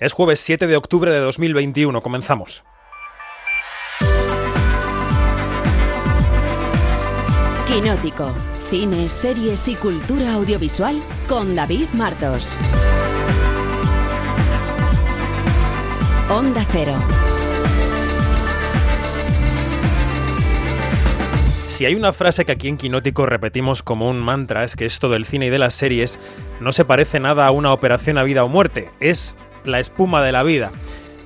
Es jueves 7 de octubre de 2021. Comenzamos. Quinótico. Cine, series y cultura audiovisual con David Martos. Onda Cero. Si hay una frase que aquí en Quinótico repetimos como un mantra es que esto del cine y de las series no se parece nada a una operación a vida o muerte, es la espuma de la vida.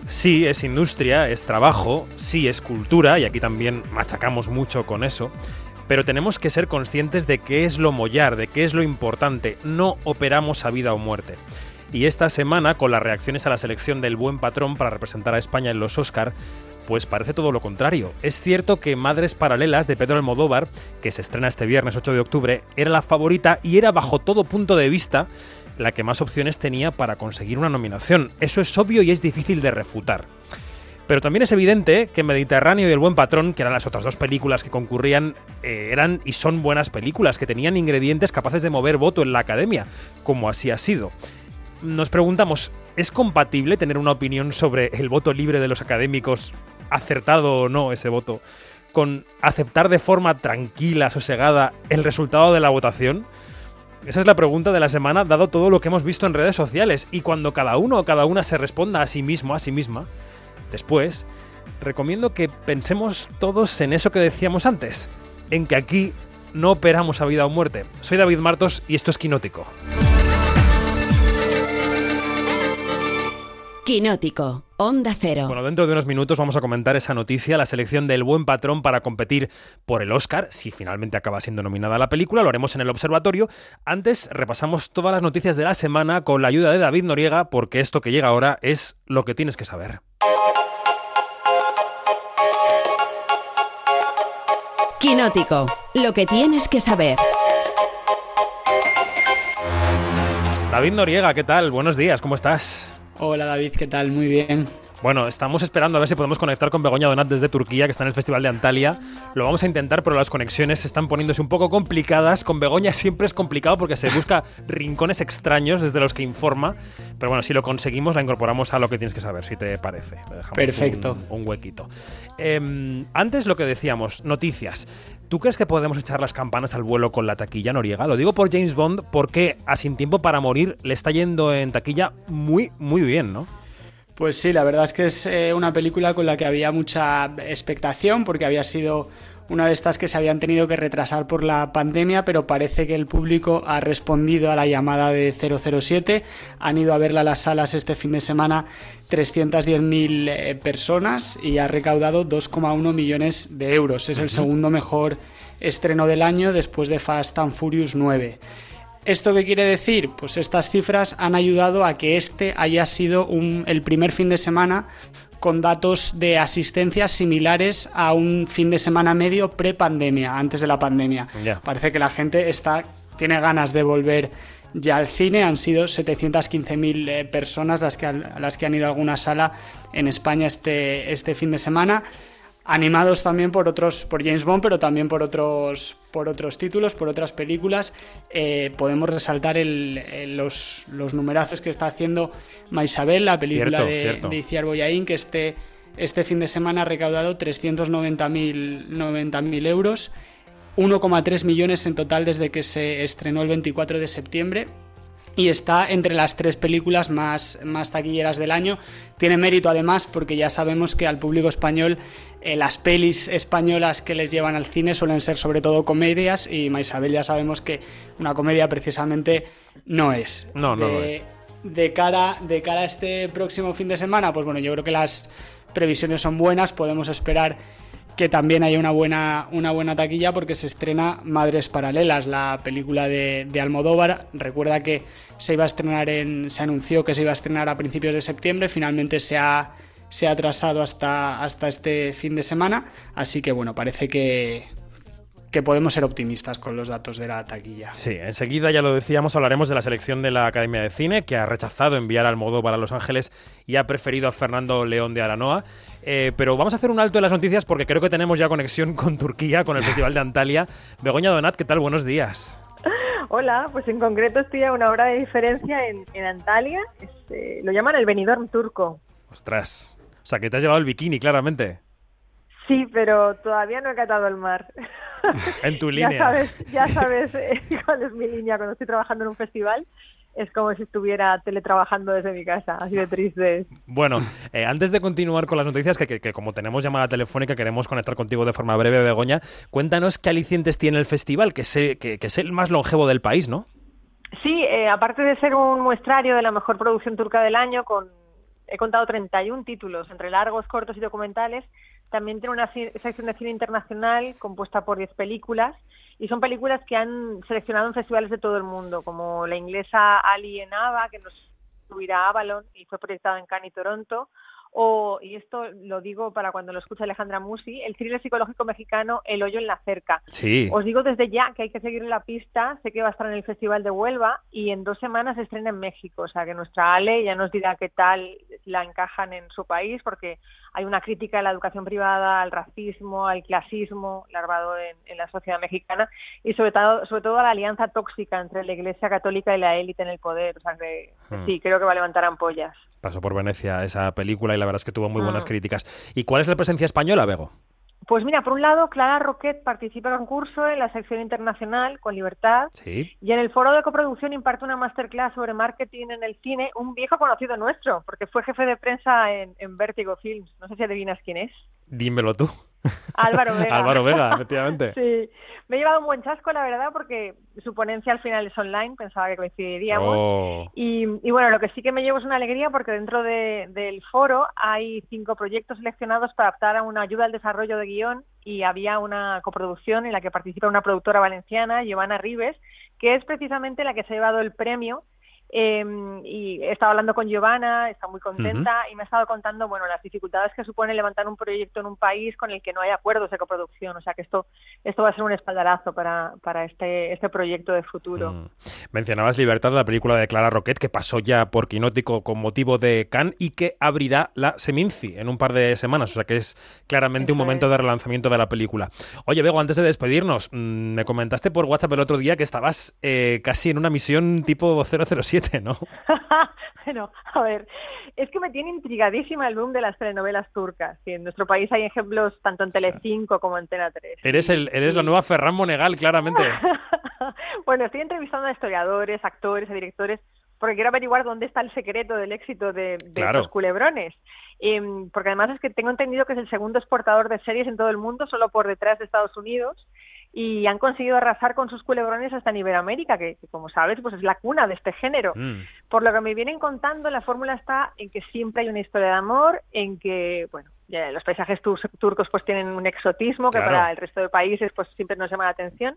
Sí, es industria, es trabajo, sí, es cultura, y aquí también machacamos mucho con eso, pero tenemos que ser conscientes de qué es lo mollar, de qué es lo importante, no operamos a vida o muerte. Y esta semana, con las reacciones a la selección del buen patrón para representar a España en los Oscar, pues parece todo lo contrario. Es cierto que Madres Paralelas de Pedro Almodóvar, que se estrena este viernes 8 de octubre, era la favorita y era bajo todo punto de vista la que más opciones tenía para conseguir una nominación. Eso es obvio y es difícil de refutar. Pero también es evidente que Mediterráneo y El Buen Patrón, que eran las otras dos películas que concurrían, eh, eran y son buenas películas, que tenían ingredientes capaces de mover voto en la academia, como así ha sido. Nos preguntamos, ¿es compatible tener una opinión sobre el voto libre de los académicos, acertado o no ese voto, con aceptar de forma tranquila, sosegada, el resultado de la votación? Esa es la pregunta de la semana, dado todo lo que hemos visto en redes sociales. Y cuando cada uno o cada una se responda a sí mismo, a sí misma, después, recomiendo que pensemos todos en eso que decíamos antes, en que aquí no operamos a vida o muerte. Soy David Martos y esto es Quinótico. Quinótico. Onda Cero. Bueno, dentro de unos minutos vamos a comentar esa noticia, la selección del buen patrón para competir por el Oscar, si finalmente acaba siendo nominada la película, lo haremos en el observatorio. Antes repasamos todas las noticias de la semana con la ayuda de David Noriega, porque esto que llega ahora es lo que tienes que saber. Quinótico. Lo que tienes que saber. David Noriega, ¿qué tal? Buenos días, ¿cómo estás? Hola David, ¿qué tal? Muy bien. Bueno, estamos esperando a ver si podemos conectar con Begoña Donat desde Turquía, que está en el Festival de Antalya. Lo vamos a intentar, pero las conexiones están poniéndose un poco complicadas. Con Begoña siempre es complicado porque se busca rincones extraños desde los que informa. Pero bueno, si lo conseguimos, la incorporamos a lo que tienes que saber, si te parece. Perfecto. Un, un huequito. Eh, antes lo que decíamos, noticias. ¿Tú crees que podemos echar las campanas al vuelo con la taquilla noriega? Lo digo por James Bond porque a Sin Tiempo para Morir le está yendo en taquilla muy, muy bien, ¿no? Pues sí, la verdad es que es eh, una película con la que había mucha expectación porque había sido una de estas que se habían tenido que retrasar por la pandemia, pero parece que el público ha respondido a la llamada de 007. Han ido a verla a las salas este fin de semana 310.000 eh, personas y ha recaudado 2,1 millones de euros. Es el segundo mejor estreno del año después de Fast and Furious 9. ¿Esto qué quiere decir? Pues estas cifras han ayudado a que este haya sido un, el primer fin de semana con datos de asistencia similares a un fin de semana medio pre-pandemia, antes de la pandemia. Parece que la gente está, tiene ganas de volver ya al cine. Han sido 715.000 eh, personas las que, las que han ido a alguna sala en España este, este fin de semana animados también por otros por James Bond pero también por otros por otros títulos por otras películas Eh, podemos resaltar el- el- los, los numerazos que está haciendo Maisabel la película Cierto, de, cierto. de Iciar Boyain que este este fin de semana ha recaudado 390.000 90.000 euros 1,3 millones en total desde que se estrenó el 24 de septiembre y está entre las tres películas más, más taquilleras del año. Tiene mérito además porque ya sabemos que al público español eh, las pelis españolas que les llevan al cine suelen ser sobre todo comedias y Maisabel ya sabemos que una comedia precisamente no es. No, no de, lo es. De cara, de cara a este próximo fin de semana, pues bueno, yo creo que las previsiones son buenas, podemos esperar que también haya una buena, una buena taquilla porque se estrena Madres Paralelas, la película de, de Almodóvar. Recuerda que se iba a estrenar en. se anunció que se iba a estrenar a principios de septiembre, finalmente se ha, se ha atrasado hasta, hasta este fin de semana. Así que bueno, parece que, que podemos ser optimistas con los datos de la taquilla. Sí, enseguida, ya lo decíamos, hablaremos de la selección de la Academia de Cine, que ha rechazado enviar al Almodóvar a Los Ángeles y ha preferido a Fernando León de Aranoa. Eh, pero vamos a hacer un alto en las noticias porque creo que tenemos ya conexión con Turquía, con el Festival de Antalya. Begoña Donat, ¿qué tal? Buenos días. Hola, pues en concreto estoy a una hora de diferencia en, Antalya. Este, lo llaman el Benidorm turco. Ostras. O sea, que te has llevado el bikini, claramente. Sí, pero todavía no he catado el mar. En tu línea. ya sabes, ya sabes eh, cuál es mi línea cuando estoy trabajando en un festival es como si estuviera teletrabajando desde mi casa, así de triste. Bueno, eh, antes de continuar con las noticias, que, como tenemos llamada telefónica, queremos conectar contigo de forma breve, Begoña, cuéntanos qué alicientes tiene el festival, que, que, es el más longevo del país, ¿no? Sí, eh, aparte de ser un muestrario de la mejor producción turca del año, con he contado 31 títulos, entre largos, cortos y documentales, también tiene una sección de cine internacional compuesta por 10 películas, y son películas que han seleccionado en festivales de todo el mundo, como la inglesa Ali en Ava, que nos subirá a Avalon y fue proyectada en Cannes y Toronto, o, y esto lo digo para cuando lo escucha Alejandra Musi, el thriller psicológico mexicano El hoyo en la cerca. Sí. Os digo desde ya que hay que seguir la pista, sé que va a estar en el Festival de Huelva y en dos semanas se estrena en México, o sea que nuestra Ale ya nos dirá qué tal la encajan en su país, porque hay una crítica a la educación privada, al racismo, al clasismo larvado en, la sociedad mexicana y sobre todo, sobre todo a la alianza tóxica entre la Iglesia Católica y la élite en el poder. O sea que hmm. sí, creo que va a levantar ampollas. Pasó por Venecia esa película y la verdad es que tuvo muy buenas hmm. críticas. ¿Y cuál es la presencia española, Bego? Pues mira, por un lado, Clara Roquet participa en concurso en la sección internacional con Libertad ¿Sí? y en el foro de coproducción imparte una masterclass sobre marketing en el cine, un viejo conocido nuestro, porque fue jefe de prensa en, en Vertigo Films. No sé si adivinas quién es. Dímelo tú. Álvaro Vega. Álvaro Vega, efectivamente. sí. Me he llevado un buen chasco, la verdad, porque su ponencia al final es online, pensaba que coincidiríamos. Oh. Y, bueno, lo que sí que me llevo es una alegría porque dentro del foro hay cinco proyectos seleccionados para adaptar a una ayuda al desarrollo de guion y había una coproducción en la que participa una productora valenciana, Giovanna Rives, que es precisamente la que se ha llevado el premio eh, y he estado hablando con Giovanna, está muy contenta y me ha estado contando, bueno, las dificultades que supone levantar un proyecto en un país con el que no hay acuerdos de coproducción. O sea que esto, esto va a ser un espaldarazo para, para este, este proyecto de futuro. Mm. Mencionabas Libertad, la película de Clara Roquet, que pasó ya por Quinótico con motivo de Cannes y que abrirá la Seminci en un par de semanas. O sea que es claramente un momento de relanzamiento de la película. Oye, Bego, antes de despedirnos, mm, me comentaste por WhatsApp el otro día que estabas eh, casi en una misión tipo 007 ¿no? bueno, a ver, es que me tiene intrigadísima el boom de las telenovelas turcas. Y en nuestro país hay ejemplos tanto en Telecinco como en Tena 3. Eres, el, eres la nueva Ferran Monegal, claramente. bueno, estoy entrevistando a historiadores, actores, a directores, porque quiero averiguar dónde está el secreto del éxito de, los culebrones. Em, porque además es que tengo entendido que es el segundo exportador de series en todo el mundo, solo por detrás de Estados Unidos y han conseguido arrasar con sus culebrones hasta en Iberoamérica, que, como sabes, pues es la cuna de este género. Mm. Por lo que me vienen contando, la fórmula está en que siempre hay una historia de amor, en que, bueno, los paisajes turcos pues tienen un exotismo que para el resto de países pues siempre nos llama la atención,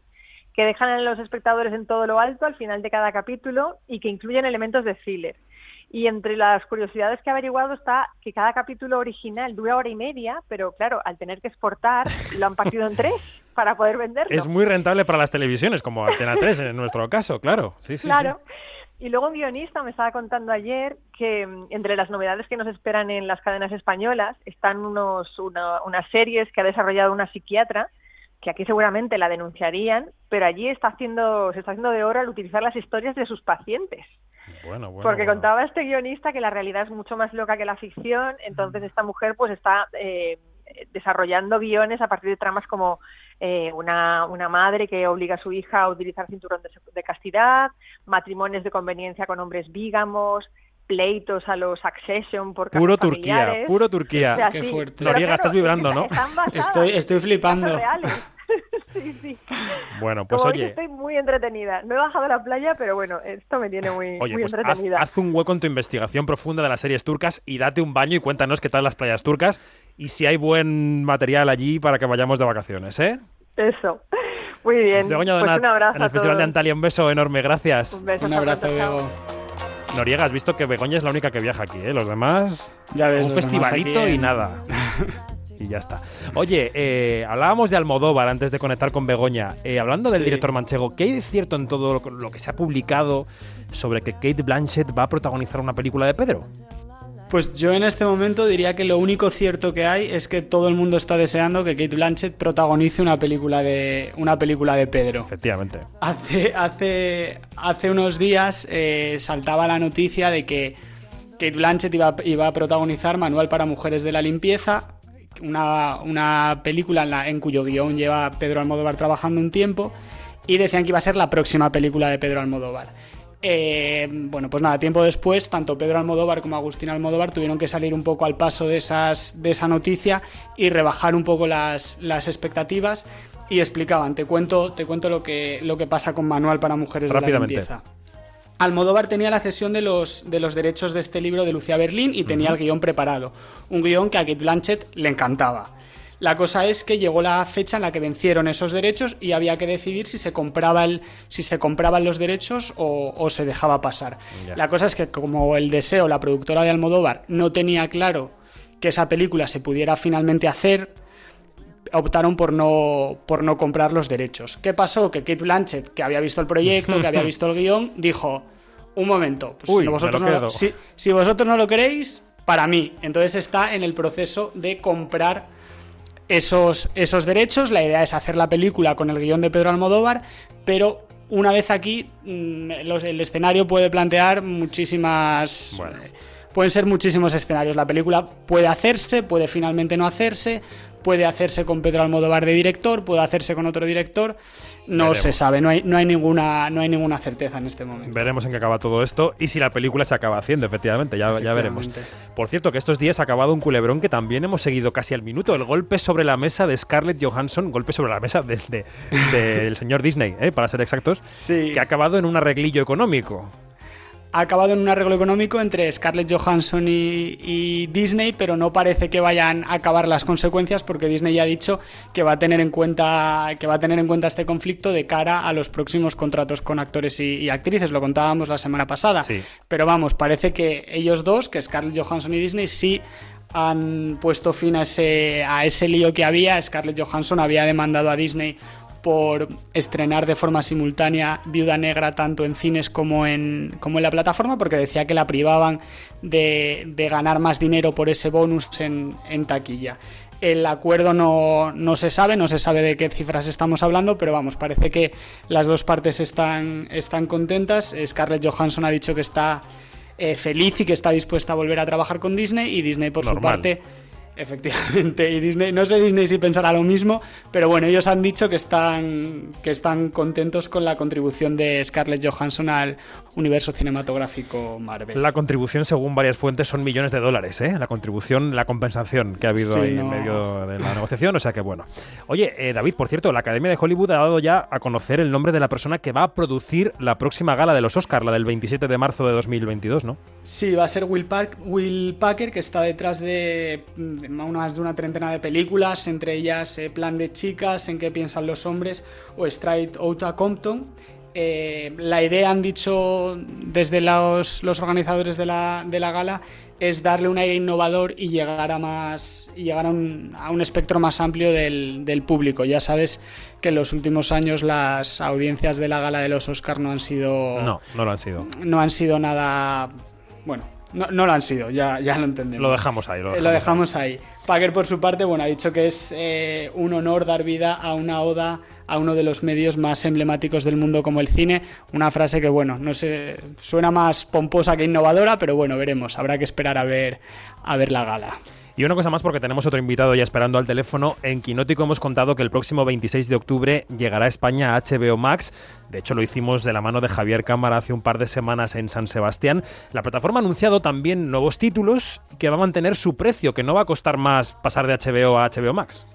que dejan a los espectadores en todo lo alto al final de cada capítulo y que incluyen elementos de filler. Y entre las curiosidades que he averiguado está que cada capítulo original dura hora y media, pero claro, al tener que exportar, lo han partido en tres para poder venderlo. Es muy rentable para las televisiones, como Antena 3 en nuestro caso, claro. Sí, sí, claro. Y luego un guionista me estaba contando ayer que mm, entre las novedades que nos esperan en las cadenas españolas están unos, unas series que ha desarrollado una psiquiatra que aquí seguramente la denunciarían, pero allí está haciendo, se está haciendo de oro al utilizar las historias de sus pacientes. Porque contaba este guionista que la realidad es mucho más loca que la ficción, entonces esta mujer pues está eh, desarrollando guiones a partir de tramas como eh, una, una, madre que obliga a su hija a utilizar cinturón de, castidad, matrimonios de conveniencia con hombres vígamos, pleitos a los Accession por Puro Turquía, puro Turquía. Qué fuerte. Noriega, estás vibrando, ¿no? Estoy, estoy flipando. sí, sí. Bueno, pues oye. estoy muy entretenida. No he bajado a la playa, pero bueno, esto me tiene muy, muy pues entretenida. Haz, un hueco en tu investigación profunda de las series turcas y date un baño y cuéntanos qué tal las playas turcas y si hay buen material allí para que vayamos de vacaciones, ¿eh? Eso. Muy bien. pues un abrazo. En el Festival de Antalya, un beso enorme, gracias. Un, beso un abrazo, Diego. Noriega, has visto que Begoña es la única que viaja aquí, ¿eh? Los demás. Ya ves, un festivalito y nada. y ya está. Oye, eh, hablábamos de Almodóvar antes de conectar con Begoña. Eh, hablando del director manchego, ¿qué hay de cierto en todo lo que se ha publicado sobre que Kate Blanchett va a protagonizar una película de Pedro? Pues yo en este momento diría que lo único cierto que hay es que todo el mundo está deseando que Kate Blanchett protagonice una película de una película de Pedro. Efectivamente. Hace, hace, hace unos días eh, saltaba la noticia de que Kate Blanchett iba, iba, a protagonizar Manual para Mujeres de la Limpieza, una, una película en, la, en cuyo guion lleva Pedro Almodóvar trabajando un tiempo, y decían que iba a ser la próxima película de Pedro Almodóvar. Eh, bueno, pues nada, tiempo después, tanto Pedro Almodóvar como Agustín Almodóvar tuvieron que salir un poco al paso de, esas, de esa noticia y rebajar un poco las, las expectativas y explicaban, te cuento, te cuento lo que, lo que pasa con Manual para Mujeres de la Limpieza. Almodóvar tenía la cesión de los, de los derechos de este libro de Lucía Berlín y tenía el guion preparado. Un guion que a Kate Blanchett le encantaba. La cosa es que llegó la fecha en la que vencieron esos derechos y había que decidir si se, compraba el, si se compraban los derechos o, se dejaba pasar. La cosa es que como el deseo, la productora de Almodóvar, no tenía claro que esa película se pudiera finalmente hacer, optaron por no, por no comprar los derechos. ¿Qué pasó? Que Kate Blanchett, que había visto el proyecto, que había visto el guion, dijo, un momento, pues si, vosotros no si vosotros no lo queréis, para mí. Entonces está en el proceso de comprar esos, esos derechos. La idea es hacer la película con el guion de Pedro Almodóvar, pero una vez aquí, mm, el escenario puede plantear muchísimas. pueden ser muchísimos escenarios. La película puede hacerse, puede finalmente no hacerse, puede hacerse con Pedro Almodóvar de director, puede hacerse con otro director. No se sabe, no hay, no, hay ninguna, no hay ninguna certeza en este momento. Veremos en qué acaba todo esto y si la película se acaba haciendo, efectivamente, ya, ya veremos. Por cierto, que estos días ha acabado un culebrón que también hemos seguido casi al minuto, el golpe sobre la mesa de Scarlett Johansson, golpe sobre la mesa del de, señor Disney, ¿eh? para ser exactos, que ha acabado en un arreglillo económico ha acabado en un arreglo económico entre Scarlett Johansson y, Disney, pero no parece que vayan a acabar las consecuencias porque Disney ya ha dicho que va a tener en cuenta que va a tener en cuenta este conflicto de cara a los próximos contratos con actores y, actrices. Lo contábamos la semana pasada. Pero vamos, parece que ellos dos, que Scarlett Johansson y Disney, sí han puesto fin a ese, a ese lío que había. Scarlett Johansson había demandado a Disney por estrenar de forma simultánea Viuda Negra tanto en cines como en, como en la plataforma, porque decía que la privaban de, ganar más dinero por ese bonus en, taquilla. El acuerdo no, no, se sabe, no se sabe de qué cifras estamos hablando, pero vamos, parece que las dos partes están, están contentas. Scarlett Johansson ha dicho que está eh, feliz y que está dispuesta a volver a trabajar con Disney y Disney por su parte Efectivamente, y Disney, no sé Disney si pensará lo mismo, pero bueno, ellos han dicho que están, que están contentos con la contribución de Scarlett Johansson al universo cinematográfico Marvel. La contribución, según varias fuentes, son millones de dólares, ¿eh? La contribución, la compensación que ha habido ahí en medio de la negociación, o sea que bueno. Oye, eh, David, por cierto, la Academia de Hollywood ha dado ya a conocer el nombre de la persona que va a producir la próxima gala de los Oscars, la del 27 de marzo de 2022, ¿no? Sí, va a ser Will, Will Packer, que está detrás de más de una treintena de películas, entre ellas eh, Plan de chicas, En qué piensan los hombres o Straight Outta Compton. Eh, la idea, han dicho desde los, organizadores de la, gala, es darle un aire innovador y llegar a más y llegar a un, espectro más amplio del, del, público. Ya sabes que en los últimos años las audiencias de la gala de los Oscars no han sido no no lo han sido no han sido nada bueno no, no, lo han sido, ya, ya lo entendemos. Lo dejamos ahí. Lo dejamos, ahí. Packer, por su parte, bueno, ha dicho que es eh, un honor dar vida a una oda a uno de los medios más emblemáticos del mundo como el cine. Una frase que, bueno, no sé, suena más pomposa que innovadora, pero bueno, veremos. Habrá que esperar a ver, a ver la gala. Y una cosa más porque tenemos otro invitado ya esperando al teléfono. En Quinótico hemos contado que el próximo 26 de octubre llegará a España HBO Max. De hecho, lo hicimos de la mano de Javier Cámara hace un par de semanas en San Sebastián. La plataforma ha anunciado también nuevos títulos que va a mantener su precio, que no va a costar más pasar de HBO a HBO Max.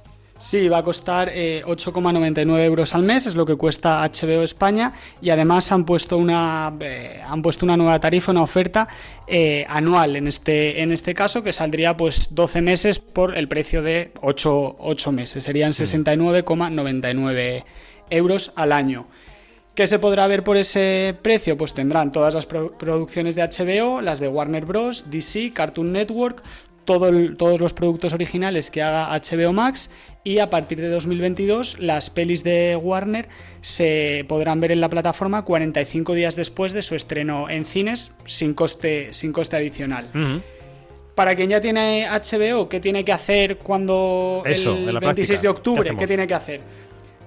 Sí, va a costar 8,99 eh, euros al mes, es lo que cuesta HBO España y además han puesto una, eh, han puesto una nueva tarifa, una oferta eh, anual en este, en este caso que saldría pues 12 meses por el precio de 8, 8 meses, serían 69,99 euros al año. ¿Qué se podrá ver por ese precio? Pues tendrán todas las producciones de HBO, las de Warner Bros., DC, Cartoon Network, todos los productos originales que haga HBO Max y a partir de 2022 las pelis de Warner se podrán ver en la plataforma 45 días después de su estreno en cines sin coste, sin coste adicional. para quien ya tiene HBO, ¿qué tiene que hacer cuando el 26 de octubre? ¿Qué, tiene que hacer?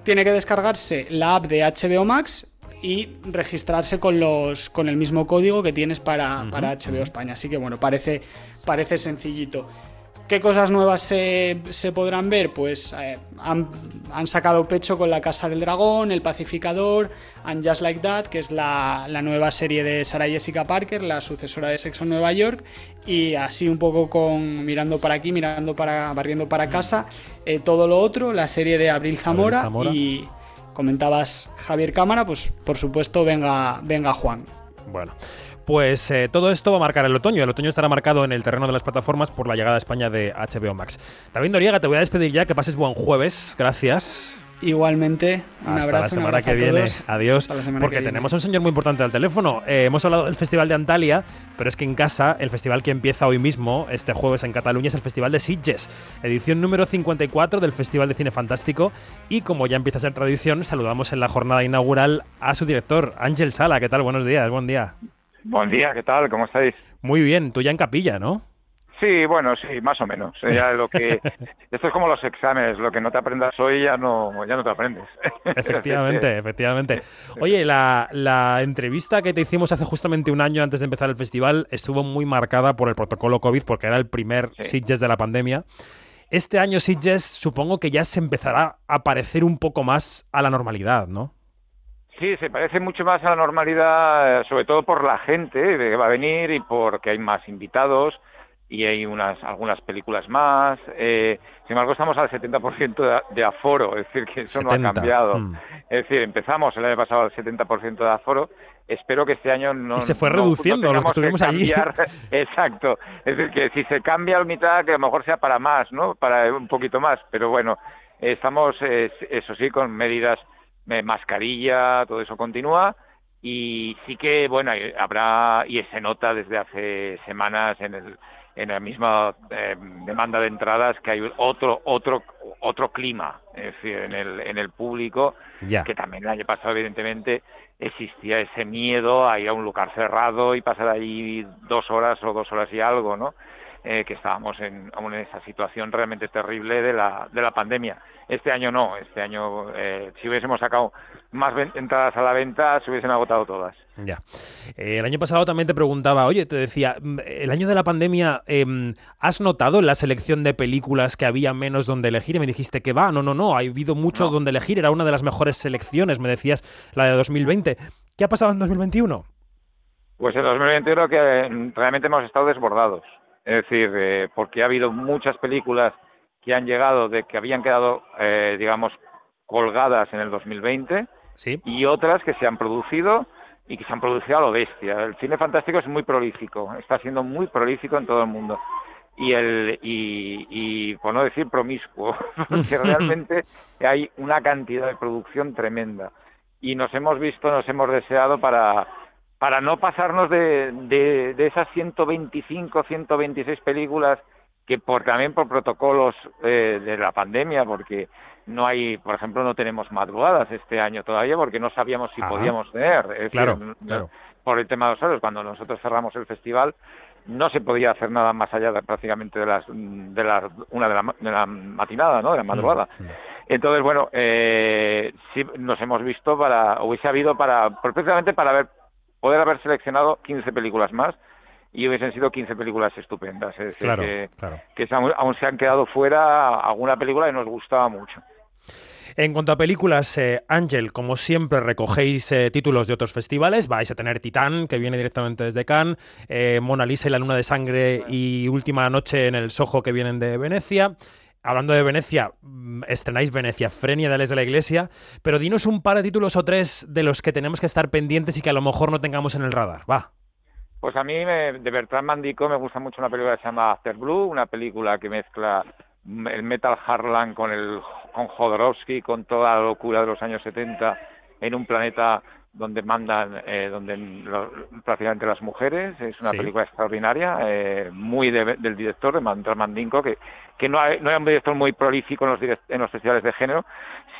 Tiene que descargarse la app de HBO Max y registrarse con los con el mismo código que tienes para, para HBO España. Así que bueno, parece, parece sencillito. ¿Qué cosas nuevas se, podrán ver? Pues eh, han, sacado pecho con La Casa del Dragón, El Pacificador, And Just Like That, que es la, nueva serie de Sarah Jessica Parker, la sucesora de Sexo en Nueva York, y así un poco con mirando para aquí, mirando para, barriendo para casa, eh, todo lo otro, la serie de Abril Zamora, y comentabas Javier Cámara, pues por supuesto venga, venga Juan. Bueno. Pues eh, todo esto va a marcar el otoño. El otoño estará marcado en el terreno de las plataformas por la llegada a España de HBO Max. David Noriega, te voy a despedir ya. Que pases buen jueves. Gracias. Igualmente, un Hasta la semana que viene. Adiós. Porque tenemos un señor muy importante al teléfono. Eh, hemos hablado del Festival de Antalya, pero es que en casa, el festival que empieza hoy mismo, este jueves en Cataluña, es el Festival de Sitges, edición número 54 del Festival de Cine Fantástico. Y como ya empieza a ser tradición, saludamos en la jornada inaugural a su director, Ángel Sala. ¿Qué tal? Buenos días, buen día. Buen día, ¿qué tal? ¿Cómo estáis? Muy bien, tú ya en capilla, ¿no? Sí, bueno, sí, más o menos. Ya lo que esto es como los exámenes, lo que no te aprendas hoy ya no ya no te aprendes. Efectivamente, efectivamente. Oye, la, la, entrevista que te hicimos hace justamente un año antes de empezar el festival estuvo muy marcada por el protocolo COVID porque era el primer Sitges de la pandemia. Este año Sitges supongo que ya se empezará a parecer un poco más a la normalidad, ¿no? Sí, se parece mucho más a la normalidad, eh, sobre todo por la gente que va a venir y porque hay más invitados y hay unas algunas películas más. Eh, sin embargo, estamos al 70% de, aforo, es decir, que eso no ha cambiado. Mm. Es decir, empezamos el año pasado al 70% de aforo. Espero que este año no. Y se fue reduciendo los que estuvimos allí. Exacto. Es decir, que si se cambia al mitad, que a lo mejor sea para más, ¿no? Para un poquito más. Pero bueno, estamos, eso sí, con medidas mascarilla, todo eso continúa y sí que bueno habrá y se nota desde hace semanas en el en la misma eh, demanda de entradas que hay otro otro otro clima es decir en el en el público que también el año pasado evidentemente existía ese miedo a ir a un lugar cerrado y pasar ahí dos horas o dos horas y algo no eh, que estábamos en, en esa situación realmente terrible de la, de la pandemia. Este año no, este año eh, si hubiésemos sacado más entradas a la venta se hubiesen agotado todas. Ya. Eh, el año pasado también te preguntaba, oye, te decía, mm, el año de la pandemia, em, ¿has notado en la selección de películas que había menos donde elegir? Y me dijiste que va, no, no, no, ha habido mucho donde elegir, era una de las mejores selecciones, me decías, la de 2020. ¿Qué ha pasado en 2021? Pues en 2021 que realmente hemos estado desbordados. Es decir, eh, porque ha habido muchas películas que han llegado de que habían quedado, eh, digamos, colgadas en el 2020 y otras que se han producido y que se han producido a lo bestia. El cine fantástico es muy prolífico, está siendo muy prolífico en todo el mundo. Y, el, y, y por no decir promiscuo, porque realmente hay una cantidad de producción tremenda. Y nos hemos visto, nos hemos deseado para, para no pasarnos de, de, de esas 125, 126 películas que por también por protocolos eh, de la pandemia, porque no hay, por ejemplo, no tenemos madrugadas este año todavía porque no sabíamos si podíamos tener. claro, claro. Por el tema de los horarios, cuando nosotros cerramos el festival no se podía hacer nada más allá de, prácticamente de las de las una de la, de la matinada, ¿no? De la mm, madrugada. Mm. Entonces, bueno, eh, sí nos hemos visto para, hubiese habido para, precisamente para ver poder haber seleccionado 15 películas más y hubiesen sido 15 películas estupendas. Es claro, que, que aún se han quedado fuera alguna película que nos gustaba mucho. En cuanto a películas, eh, Ángel, como siempre recogéis eh, títulos de otros festivales, vais a tener Titán, que viene directamente desde Cannes, eh, Mona Lisa y la Luna de Sangre y Última Noche en el Soho, que vienen de Venecia. Hablando de Venecia, mm, estrenáis Venecia, Frenia de de la Iglesia, pero dinos un par de títulos o tres de los que tenemos que estar pendientes y que a lo mejor no tengamos en el radar. Va. Pues a mí de Bertrand Mandico me gusta mucho una película que se llama After Blue, una película que mezcla el metal Harlan con el con Jodorowsky, con toda la locura de los años 70 en un planeta donde mandan eh, donde prácticamente las mujeres. Es una película extraordinaria eh, muy del director de Mantar Mandinko que que no, hay, no es un director muy prolífico en los, en los festivales de género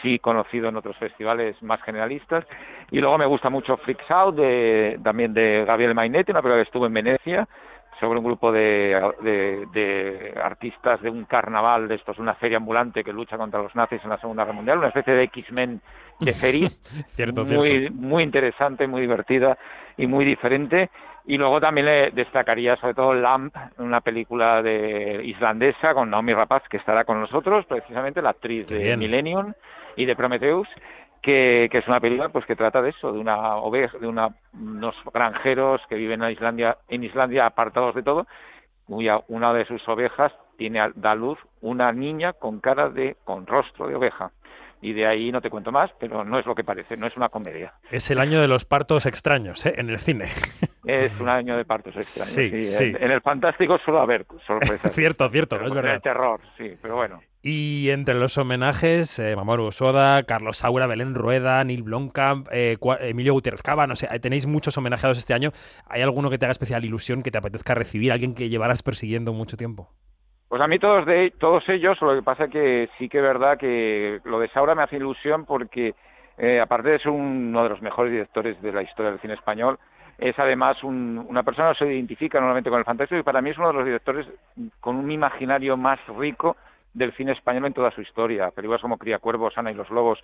sí conocido en otros festivales más generalistas. Y luego me gusta mucho Freaks Out de, también de Gabriel Mainetti una película que estuvo en Venecia sobre un grupo de, de, artistas de un carnaval, de estos, una feria ambulante que lucha contra los nazis en la Segunda Guerra Mundial, una especie de X-Men de feria, muy, muy interesante, muy divertida y muy diferente. Y luego también le destacaría sobre todo Lamp, una película de islandesa con Naomi Rapaz, que estará con nosotros, precisamente la actriz de Millennium y de Prometheus, que, es una película pues que trata de eso, de una oveja, de una, unos granjeros que viven en Islandia, en Islandia apartados de todo, cuya una de sus ovejas tiene da luz una niña con cara de con rostro de oveja y de ahí no te cuento más, pero no es lo que parece, no es una comedia. Es el año de los partos extraños, ¿eh? En el cine. Es un año de partos extraños. Sí, sí. En, el fantástico suele haber sorpresas. cierto, cierto, es verdad. En el terror, sí, pero bueno. Y entre los homenajes, eh, Mamoru Carlos Saura, Belén Rueda, Neil Blomkamp, eh, Emilio Gutiérrez Cava, no sé, tenéis muchos homenajeados este año. ¿Hay alguno que te haga especial ilusión, que te apetezca recibir, alguien que llevarás persiguiendo mucho tiempo? Pues a mí todos de todos ellos, lo que pasa que sí que es verdad que lo de Saura me hace ilusión porque eh, aparte de ser uno de los mejores directores de la historia del cine español, es además una persona que se identifica normalmente con el fantástico y para mí es uno de los directores con un imaginario más rico del cine español en toda su historia. Películas como Cría Cuervos, Ana y los Lobos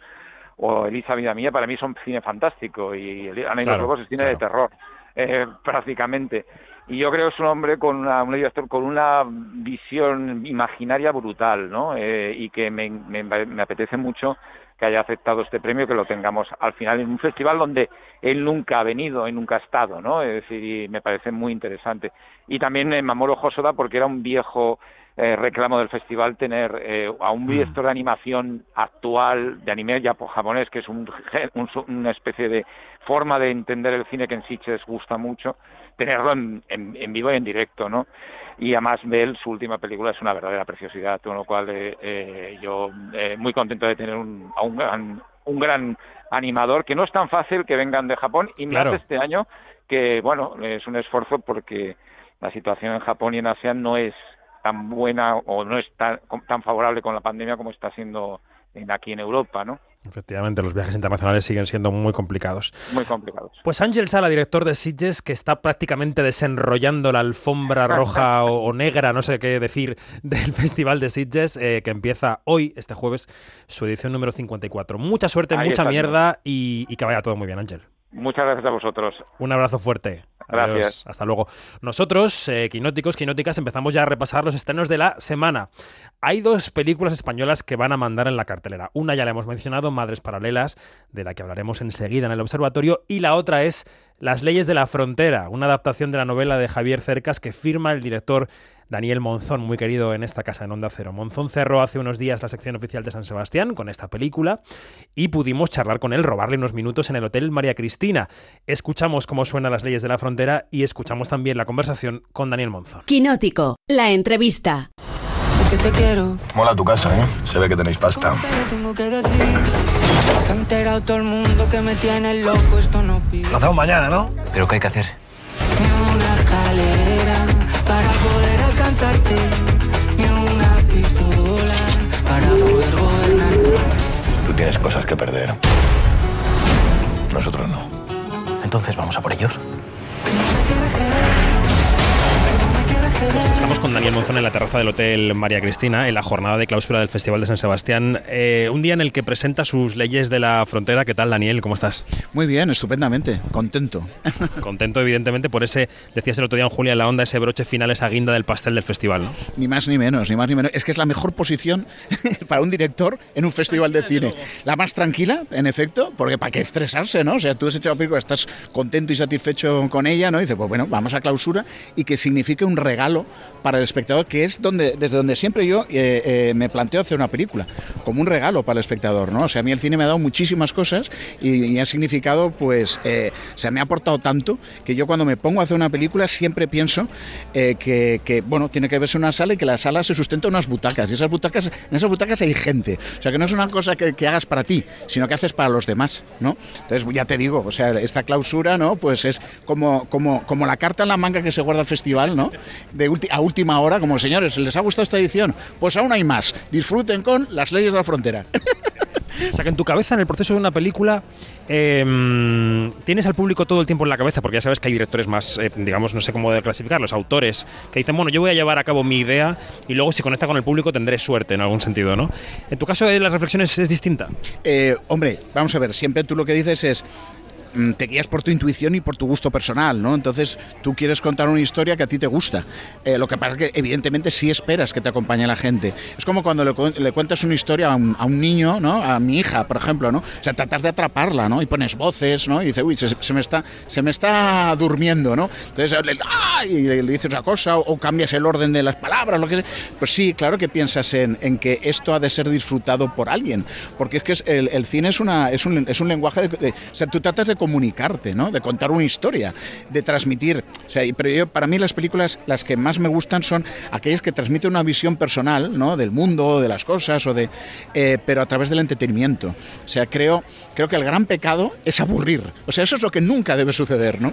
o Elisa Vida Mía para mí son cine fantástico y Ana y los Lobos es cine de terror eh, prácticamente. Y yo creo que es un hombre con una, un director con una visión imaginaria brutal, ¿no? Eh, y que me, me, me apetece mucho que haya aceptado este premio, que lo tengamos al final en un festival donde él nunca ha venido y nunca ha estado, ¿no? Es decir, y me parece muy interesante. Y también en Mamoru Hosoda, porque era un viejo eh, reclamo del festival tener eh, a un mm. director de animación actual, de anime ya japonés, que es un, una especie de forma de entender el cine que en sí les gusta mucho, tenerlo en, en, vivo y en directo, ¿no? Y además Bell, su última película, es una verdadera preciosidad, con lo cual eh, eh yo eh, muy contento de tener un, a un gran, un gran animador, que no es tan fácil que vengan de Japón, y más este año, que bueno, es un esfuerzo porque la situación en Japón y en Asia no es tan buena o no es tan, tan favorable con la pandemia como está siendo en, aquí en Europa, ¿no? Efectivamente, los viajes internacionales siguen siendo muy complicados. Muy complicados. Pues Ángel Sala, director de Sitges, que está prácticamente desenrollando la alfombra roja o, negra, no sé qué decir, del Festival de Sitges, eh, que empieza hoy, este jueves, su edición número 54. Mucha suerte, mucha mierda y, y que vaya todo muy bien, Ángel. Muchas gracias a vosotros. Un abrazo fuerte. Gracias. Hasta luego. Nosotros, eh, quinóticos, quinóticas, empezamos ya a repasar los estrenos de la semana. Hay dos películas españolas que van a mandar en la cartelera. Una ya la hemos mencionado, Madres Paralelas, de la que hablaremos enseguida en el observatorio, y la otra es Las leyes de la frontera, una adaptación de la novela de Javier Cercas que firma el director Daniel Monzón, muy querido en esta casa en Onda Cero. Monzón cerró hace unos días la sección oficial de San Sebastián con esta película y pudimos charlar con él, robarle unos minutos en el Hotel María Cristina. Escuchamos cómo suenan las leyes de la frontera y escuchamos también la conversación con Daniel Monzón. Quinótico, la entrevista. te quiero. Mola tu casa, ¿eh? Se ve que tenéis pasta. Se ha enterado todo el mundo que me tiene loco, esto no pide. Lo hacemos mañana, ¿no? ¿Pero qué hay que hacer? Una escalera para poder alcanzarte ni una pistola para poder gobernar. Tú tienes cosas que perder. Nosotros no. Entonces vamos a por ellos. Con Daniel Monzón en la terraza del Hotel María Cristina en la jornada de clausura del Festival de San Sebastián. Eh, un día en el que presenta sus leyes de la frontera. ¿Qué tal, Daniel? ¿Cómo estás? Muy bien, estupendamente. Contento. Contento, evidentemente, por ese, decías el otro día en Julia en la onda, ese broche final, esa guinda del pastel del festival. ¿no? Ni más ni menos, ni más ni menos. Es que es la mejor posición para un director en un festival de cine. La más tranquila, en efecto, porque para qué estresarse, ¿no? O sea, tú has hecho la película, estás contento y satisfecho con ella, ¿no? Y dices, pues bueno, vamos a clausura y que signifique un regalo para el espectador, que es donde, desde donde siempre yo eh, eh, me planteo hacer una película, como un regalo para el espectador, ¿no? O sea, a mí el cine me ha dado muchísimas cosas y, ha significado, pues, eh, o sea, me ha aportado tanto que yo cuando me pongo a hacer una película siempre pienso que, bueno, tiene que verse una sala y que la sala se sustenta unas butacas y esas butacas, en esas butacas hay gente, o sea, que no es una cosa que, hagas para ti, sino que haces para los demás, ¿no? Entonces, ya te digo, o sea, esta clausura, ¿no? Pues es como, como, como la carta en la manga que se guarda al festival, ¿no? a última hora, como señores, ¿les ha gustado esta edición? Pues aún hay más. Disfruten con las leyes de la frontera. O sea, que en tu cabeza, en el proceso de una película, Em, tienes al público todo el tiempo en la cabeza, porque ya sabes que hay directores más, eh, digamos, no sé cómo clasificarlos, autores, que dicen, bueno, yo voy a llevar a cabo mi idea y luego si conecta con el público tendré suerte en algún sentido, ¿no? En tu caso, ¿las reflexiones es distinta? Eh, hombre, vamos a ver, siempre tú lo que dices es te guías por tu intuición y por tu gusto personal, ¿no? Entonces tú quieres contar una historia que a ti te gusta. Eh, lo que pasa es que evidentemente sí esperas que te acompañe la gente. Es como cuando le, cuentas una historia a un, niño, ¿no? A mi hija, por ejemplo, ¿no? O sea, tratas de atraparla, ¿no? Y pones voces, ¿no? Y dice, uy, se, me, está, se me está durmiendo, ¿no? Entonces le, y le, dices una cosa o, cambias el orden de las palabras, lo que sea. Pues sí, claro que piensas en, que esto ha de ser disfrutado por alguien. Porque es que el, cine es, una, es, un, es un lenguaje de, O sea, tú tratas de comunicarte, ¿no? De contar una historia, de transmitir. O sea, pero para mí las películas, las que más me gustan son aquellas que transmiten una visión personal, ¿no? Del mundo, de las cosas, o de, eh, pero a través del entretenimiento. O sea, creo, creo que el gran pecado es aburrir. O sea, eso es lo que nunca debe suceder, ¿no?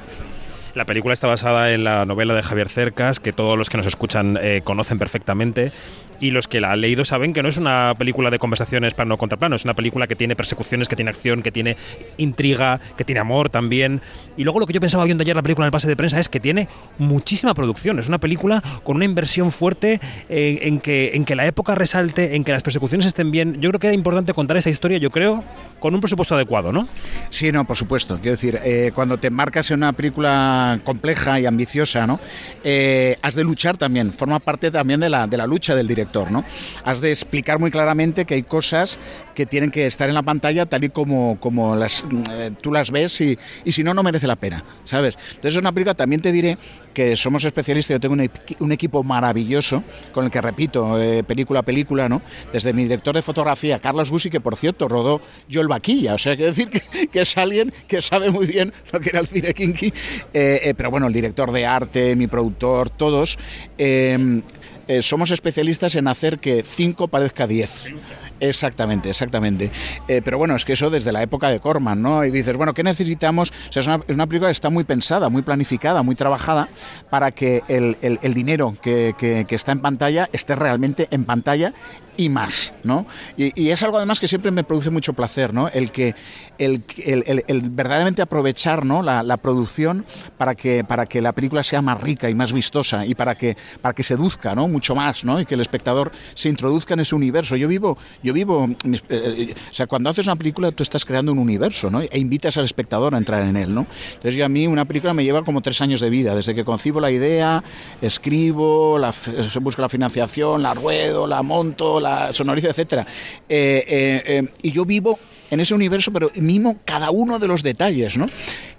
La película está basada en la novela de Javier Cercas, que todos los que nos escuchan eh, conocen perfectamente y los que la han leído saben que no es una película de conversaciones plano contra plano, es una película que tiene persecuciones, que tiene acción, que tiene intriga, que tiene amor también. Y luego lo que yo pensaba viendo ayer la película en el pase de prensa es que tiene muchísima producción, es una película con una inversión fuerte eh, en, que, en que la época resalte, en que las persecuciones estén bien. Yo creo que era importante contar esa historia, yo creo, con un presupuesto adecuado, ¿no? Sí, no, por supuesto. Quiero decir, eh, cuando te marcas en una película compleja y ambiciosa, ¿no? Eh, has de luchar también, forma parte también de la, de la lucha del director ¿no? Has de explicar muy claramente que hay cosas que tienen que estar en la pantalla tal y como, como las, eh, tú las ves y, y, si no, no merece la pena, ¿sabes? Entonces es una película, también te diré que somos especialistas, yo tengo un, equipo maravilloso con el que repito eh, película a película, ¿no? Desde mi director de fotografía, Carlos Gusi, que por cierto rodó yo el vaquilla, o sea, que decir que, es alguien que sabe muy bien lo que era el cine kinky, eh, pero bueno, el director de arte, mi productor, todos, eh, somos especialistas en hacer que 5 parezca 10. Exactamente, exactamente. Eh, pero bueno, es que eso desde la época de Corman, ¿no? Y dices, bueno, ¿qué necesitamos? O sea, es, una, película que está muy pensada, muy planificada, muy trabajada para que el, el, dinero que, que, está en pantalla esté realmente en pantalla y más, ¿no? Y, es algo además que siempre me produce mucho placer, ¿no? El que el, el, verdaderamente aprovechar ¿no? La, la, producción para que, para que la película sea más rica y más vistosa y para que, para que seduzca ¿no? mucho más ¿no? y que el espectador se introduzca en ese universo. Yo vivo, yo vivo, eh, eh, o sea, cuando haces una película tú estás creando un universo ¿no? e invitas al espectador a entrar en él. ¿no? Entonces yo a mí una película me lleva como tres años de vida, desde que concibo la idea, escribo, la, busco la financiación, la ruedo, la monto, la sonorizo, etc. Eh, y yo vivo en ese universo, pero mimo cada uno de los detalles, ¿no?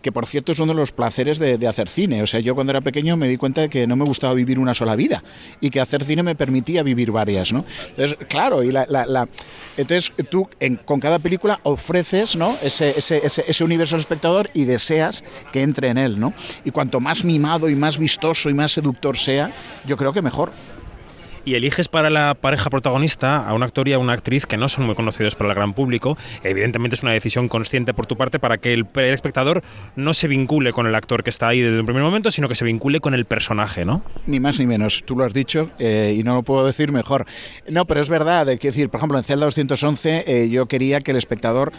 Que por cierto es uno de los placeres de, hacer cine. O sea, yo cuando era pequeño me di cuenta de que no me gustaba vivir una sola vida y que hacer cine me permitía vivir varias, ¿no? Entonces, claro, y la, la, entonces tú con cada película ofreces. Ese, universo al espectador y deseas que entre en él. Y cuanto más mimado y más vistoso y más seductor sea, yo creo que mejor y eliges para la pareja protagonista a un actor y a una actriz que no son muy conocidos para el gran público. Evidentemente es una decisión consciente por tu parte para que el, espectador no se vincule con el actor que está ahí desde el primer momento, sino que se vincule con el personaje, ¿no? Ni más ni menos. Tú lo has dicho eh, y no lo puedo decir mejor. No, pero es verdad. Hay decir, por ejemplo, en Zelda 211 eh, yo quería que el espectador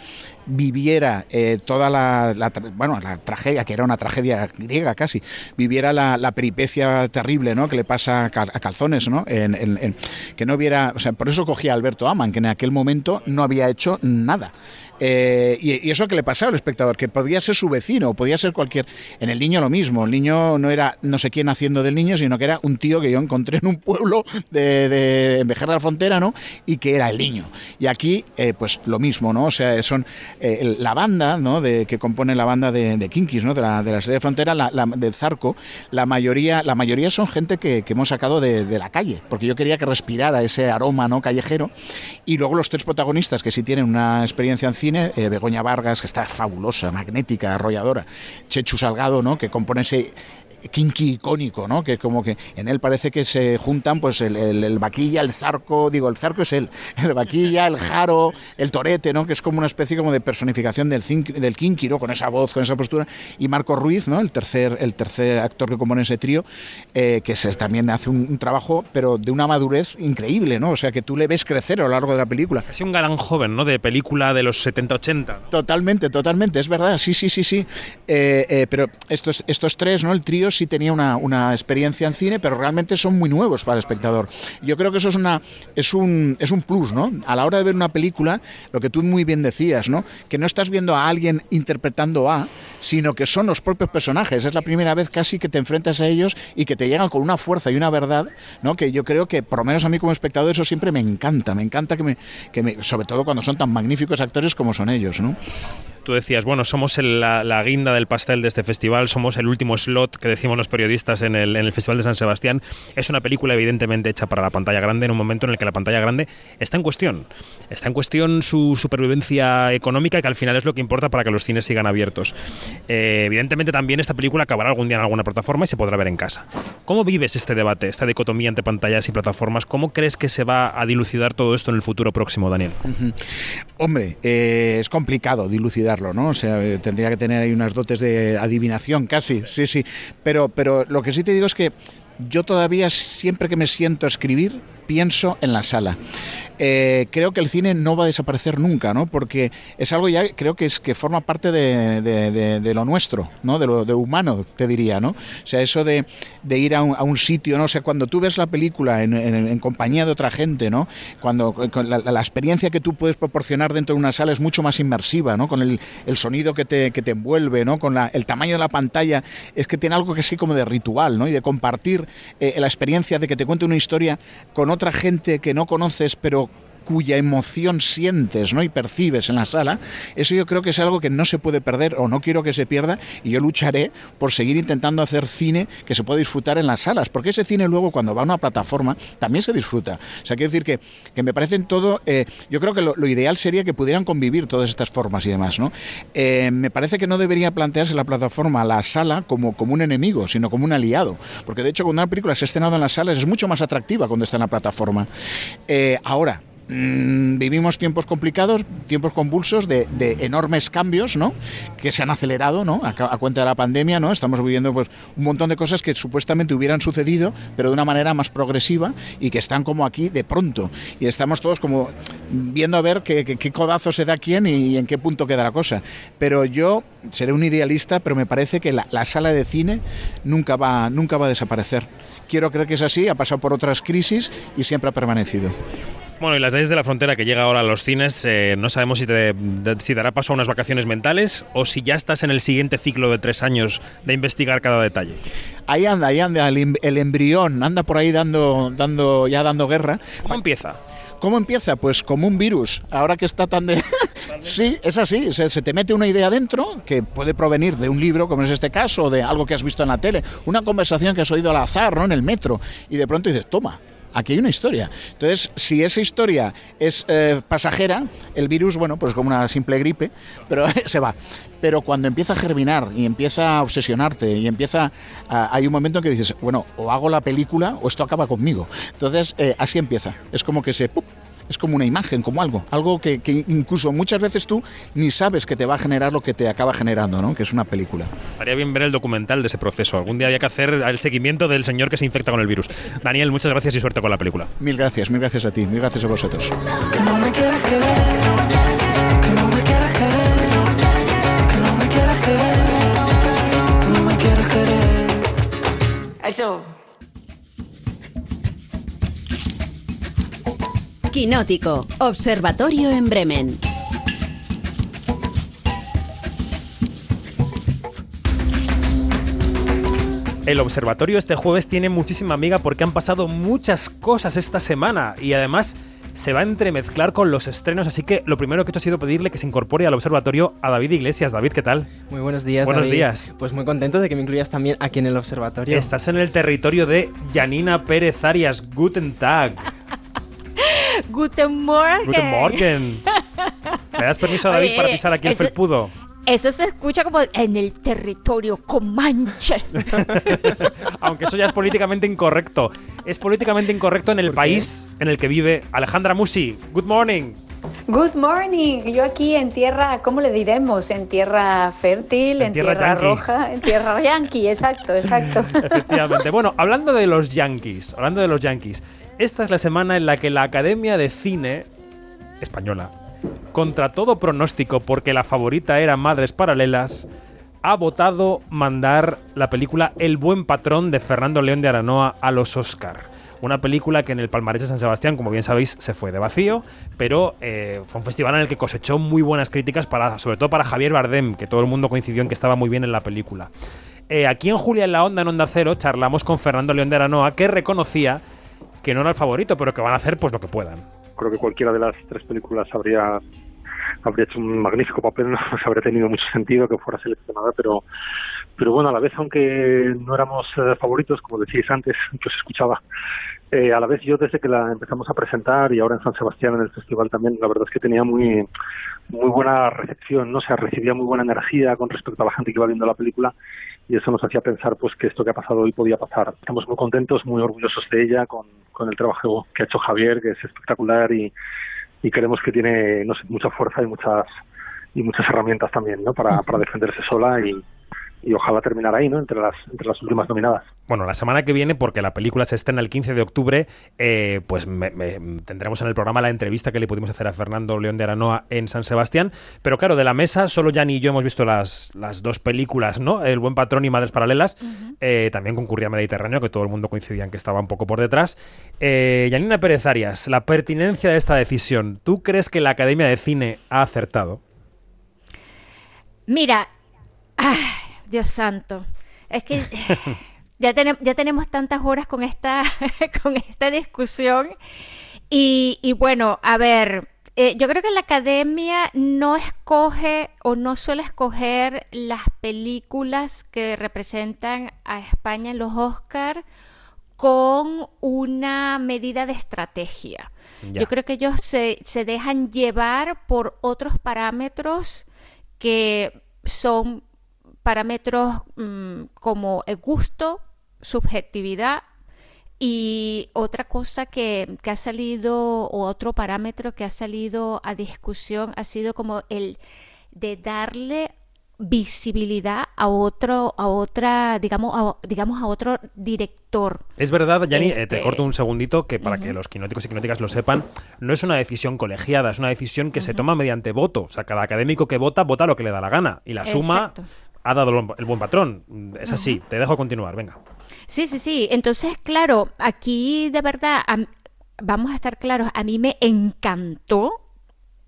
viviera eh, toda la, bueno, la tragedia, que era una tragedia griega casi, viviera la, peripecia terrible ¿no? que le pasa a Calzones, ¿no? En, que no hubiera, o sea, por eso cogía a Alberto Aman, que en aquel momento no había hecho nada. Eh, y, eso que le pasaba al espectador, que podía ser su vecino, podía ser cualquier. En el niño lo mismo, el niño no era no sé quién haciendo del niño, sino que era un tío que yo encontré en un pueblo de, de, de la Frontera, ¿no? Y que era el niño. Y aquí, eh, pues lo mismo, ¿no? O sea, son eh, la banda, ¿no? De, que compone la banda de, de Kinkis, ¿no? De la, de la serie de Frontera, la, del Zarco, la mayoría, la mayoría son gente que, que hemos sacado de, de, la calle, porque yo quería que respirara ese aroma, ¿no? Callejero. Y luego los tres protagonistas que sí tienen una experiencia en eh, Begoña Vargas, que está fabulosa, magnética, arrolladora, Chechu Salgado, ¿no? que compone ese kinky icónico, ¿no? Que como que en él parece que se juntan pues el, vaquilla, el zarco, digo, el zarco es él, el vaquilla, el jaro, el torete, ¿no? Que es como una especie como de personificación del, del kinky, ¿no? Con esa voz, con esa postura. Y Marco Ruiz, ¿no? El tercer, el tercer actor que compone ese trío, eh, que se, también hace un, trabajo, pero de una madurez increíble, ¿no? O sea, que tú le ves crecer a lo largo de la película. Casi un galán joven, ¿no? De película de los 70-80. Totalmente, totalmente, es verdad, sí, sí, sí, sí. Eh, eh, pero estos, estos tres, ¿no? El trío sí tenía una, una, experiencia en cine, pero realmente son muy nuevos para el espectador. Yo creo que eso es, una, es, un, es un plus, ¿no? A la hora de ver una película, lo que tú muy bien decías, ¿no? Que no estás viendo a alguien interpretando a, sino que son los propios personajes. Es la primera vez casi que te enfrentas a ellos y que te llegan con una fuerza y una verdad, ¿no? Que yo creo que, por lo menos a mí como espectador, eso siempre me encanta. Me encanta que me, que me sobre todo cuando son tan magníficos actores como son ellos, ¿no? Tú decías, bueno, somos la, guinda del pastel de este festival, somos el último slot que decimos los periodistas en el, Festival de San Sebastián. Es una película evidentemente hecha para la pantalla grande en un momento en el que la pantalla grande está en cuestión. Está en cuestión su supervivencia económica, que al final es lo que importa para que los cines sigan abiertos. Eh, evidentemente también esta película acabará algún día en alguna plataforma y se podrá ver en casa. ¿Cómo vives este debate, esta dicotomía entre pantallas y plataformas? ¿Cómo crees que se va a dilucidar todo esto en el futuro próximo, Daniel? Hombre, eh, es complicado dilucidar ¿no? Eh, tendría que tener ahí unas dotes de adivinación casi, sí, sí. Pero, pero lo que sí te digo es que yo todavía siempre que me siento a escribir pienso en la sala. Eh, creo que el cine no va a desaparecer nunca, ¿no? Porque es algo ya, creo que es que forma parte de, lo nuestro, ¿no? De lo humano, te diría, ¿no? O sea, eso de, ir a un, sitio, ¿no? O cuando tú ves la película en, compañía de otra gente, ¿no? Cuando la, experiencia que tú puedes proporcionar dentro de una sala es mucho más inmersiva, ¿no? Con el, sonido que te, que te, envuelve, ¿no? Con el tamaño de la pantalla, es que tiene algo que sí como de ritual, ¿no? Y de compartir eh, la experiencia de que te cuente una historia con otra gente que no conoces, pero cuya emoción sientes ¿no? y percibes en la sala, eso yo creo que es algo que no se puede perder o no quiero que se pierda y yo lucharé por seguir intentando hacer cine que se pueda disfrutar en las salas, porque ese cine luego cuando va a una plataforma también se disfruta. O sea, quiero decir que, que me parecen todo, eh, yo creo que lo, ideal sería que pudieran convivir todas estas formas y demás. ¿no? Eh, me parece que no debería plantearse la plataforma, la sala, como, como un enemigo, sino como un aliado, porque de hecho cuando una película se ha estrenado en las salas es mucho más atractiva cuando está en la plataforma. Eh, ahora, Mm, vivimos tiempos complicados, tiempos convulsos de, enormes cambios, ¿no? Que se han acelerado, ¿no? A, cuenta de la pandemia, ¿no? Estamos viviendo pues un montón de cosas que supuestamente hubieran sucedido, pero de una manera más progresiva y que están como aquí de pronto. Y estamos todos como viendo a ver qué, codazo se da quién y, en qué punto queda la cosa. Pero yo seré un idealista, pero me parece que la, la sala de cine nunca va, nunca va a desaparecer. Quiero creer que es así, ha pasado por otras crisis y siempre ha permanecido. Bueno, y las leyes de la frontera que llega ahora a los cines, eh, no sabemos si te si dará paso a unas vacaciones mentales o si ya estás en el siguiente ciclo de tres años de investigar cada detalle. Ahí anda, ahí anda, el, el embrión anda por ahí dando, dando, ya dando guerra. ¿Cómo empieza? ¿Cómo empieza? Pues como un virus. Ahora que está tan de... sí, es así. Se, se, te mete una idea dentro que puede provenir de un libro, como es este caso, o de algo que has visto en la tele, una conversación que has oído al azar, ¿no? En el metro. Y de pronto dices, toma, aquí hay una historia. Entonces, si esa historia es eh, pasajera, el virus, bueno, pues como una simple gripe, pero se va. Pero cuando empieza a germinar y empieza a obsesionarte y empieza, hay un momento en que dices, bueno, o hago la película o esto acaba conmigo. Entonces, eh, así empieza. Es como que se es como una imagen, como algo, algo que, incluso muchas veces tú ni sabes que te va a generar lo que te acaba generando, ¿no? que es una película. Haría bien ver el documental de ese proceso. Algún día había que hacer el seguimiento del señor que se infecta con el virus. Daniel, muchas gracias y suerte con la película. Mil gracias, mil gracias a ti, mil gracias a vosotros. Eso. Quinótico, Observatorio en Bremen. El observatorio este jueves tiene muchísima amiga porque han pasado muchas cosas esta semana y además se va a entremezclar con los estrenos, así que lo primero que he hecho ha sido pedirle que se incorpore al observatorio a David Iglesias. David, ¿qué tal? Muy buenos días. Buenos días. Pues muy contento de que me incluyas también aquí en el observatorio. Estás en el territorio de Janina Pérez Arias. Guten Tag. Guten Morgen. Guten Morgen. ¿Me das permiso, David, para pisar aquí el felpudo? Eso se escucha como en el territorio comanche. Aunque eso ya es políticamente incorrecto. Es políticamente incorrecto en el país en el que vive Alejandra Musi. Good morning. Good morning. Yo aquí en tierra, ¿cómo le diremos? En tierra fértil, en, tierra, roja, en tierra yankee, exacto, exacto. Efectivamente. Bueno, hablando de los yankees, hablando de los yankees, esta es la semana en la que la Academia de Cine española, contra todo pronóstico porque la favorita era Madres Paralelas, ha votado mandar la película El buen patrón de Fernando León de Aranoa a los Oscar. Una película que en el Palmarés de San Sebastián, como bien sabéis, se fue de vacío, pero eh, fue un festival en el que cosechó muy buenas críticas, para, sobre todo para Javier Bardem, que todo el mundo coincidió en que estaba muy bien en la película. Eh, aquí en Julia en la Onda, en Onda Cero, charlamos con Fernando León de Aranoa, que reconocía que no era el favorito, pero que van a hacer pues lo que puedan. Creo que cualquiera de las tres películas habría habría hecho un magnífico papel, no habría tenido mucho sentido que fuera seleccionada, pero pero bueno, a la vez, aunque no éramos eh, favoritos, como decíais antes, que os escuchaba, eh, a la vez yo desde que la empezamos a presentar y ahora en San Sebastián en el festival también, la verdad es que tenía muy muy buena recepción, no o sea, recibía muy buena energía con respecto a la gente que iba viendo la película y eso nos hacía pensar pues que esto que ha pasado hoy podía pasar. Estamos muy contentos, muy orgullosos de ella con, con el trabajo que ha hecho Javier, que es espectacular y, y creemos que tiene no sé, mucha fuerza y muchas y muchas herramientas también, ¿no? Para, para defenderse sola y, y ojalá terminar ahí, ¿no? Entre las, entre las últimas nominadas. Bueno, la semana que viene, porque la película se estrena el 15 de octubre, eh, pues tendremos en el programa la entrevista que le pudimos hacer a Fernando León de Aranoa en San Sebastián. Pero claro, de la mesa, solo Yanni y yo hemos visto las, las dos películas, ¿no? El Buen Patrón y Madres Paralelas. Eh, también concurría Mediterráneo, que todo el mundo coincidía en que estaba un poco por detrás. Eh, Yanina Pérez Arias, la pertinencia de esta decisión. ¿Tú crees que la Academia de Cine ha acertado? Mira. Dios santo. Es que ya, ya tenemos tantas horas con esta, con esta discusión. Y, bueno, a ver, eh, yo creo que la academia no escoge o no suele escoger las películas que representan a España en los Oscars con una medida de estrategia. Yo creo que ellos se, se dejan llevar por otros parámetros que son parámetros mm, como el gusto, subjetividad y otra cosa que, ha salido, o otro parámetro que ha salido a discusión ha sido como el de darle visibilidad a otro, a otra, digamos, a, digamos, a otro director. Es verdad, Yanni, eh, te este corto un segundito, que para que los quinóticos y quinóticas lo sepan, no es una decisión colegiada, es una decisión que se toma mediante voto. O sea, cada académico que vota, vota lo que le da la gana. Y la suma ha dado el buen patrón. Es así, te dejo continuar, venga. Sí, sí, sí. Entonces, claro, aquí de verdad, vamos a estar claros, a mí me encantó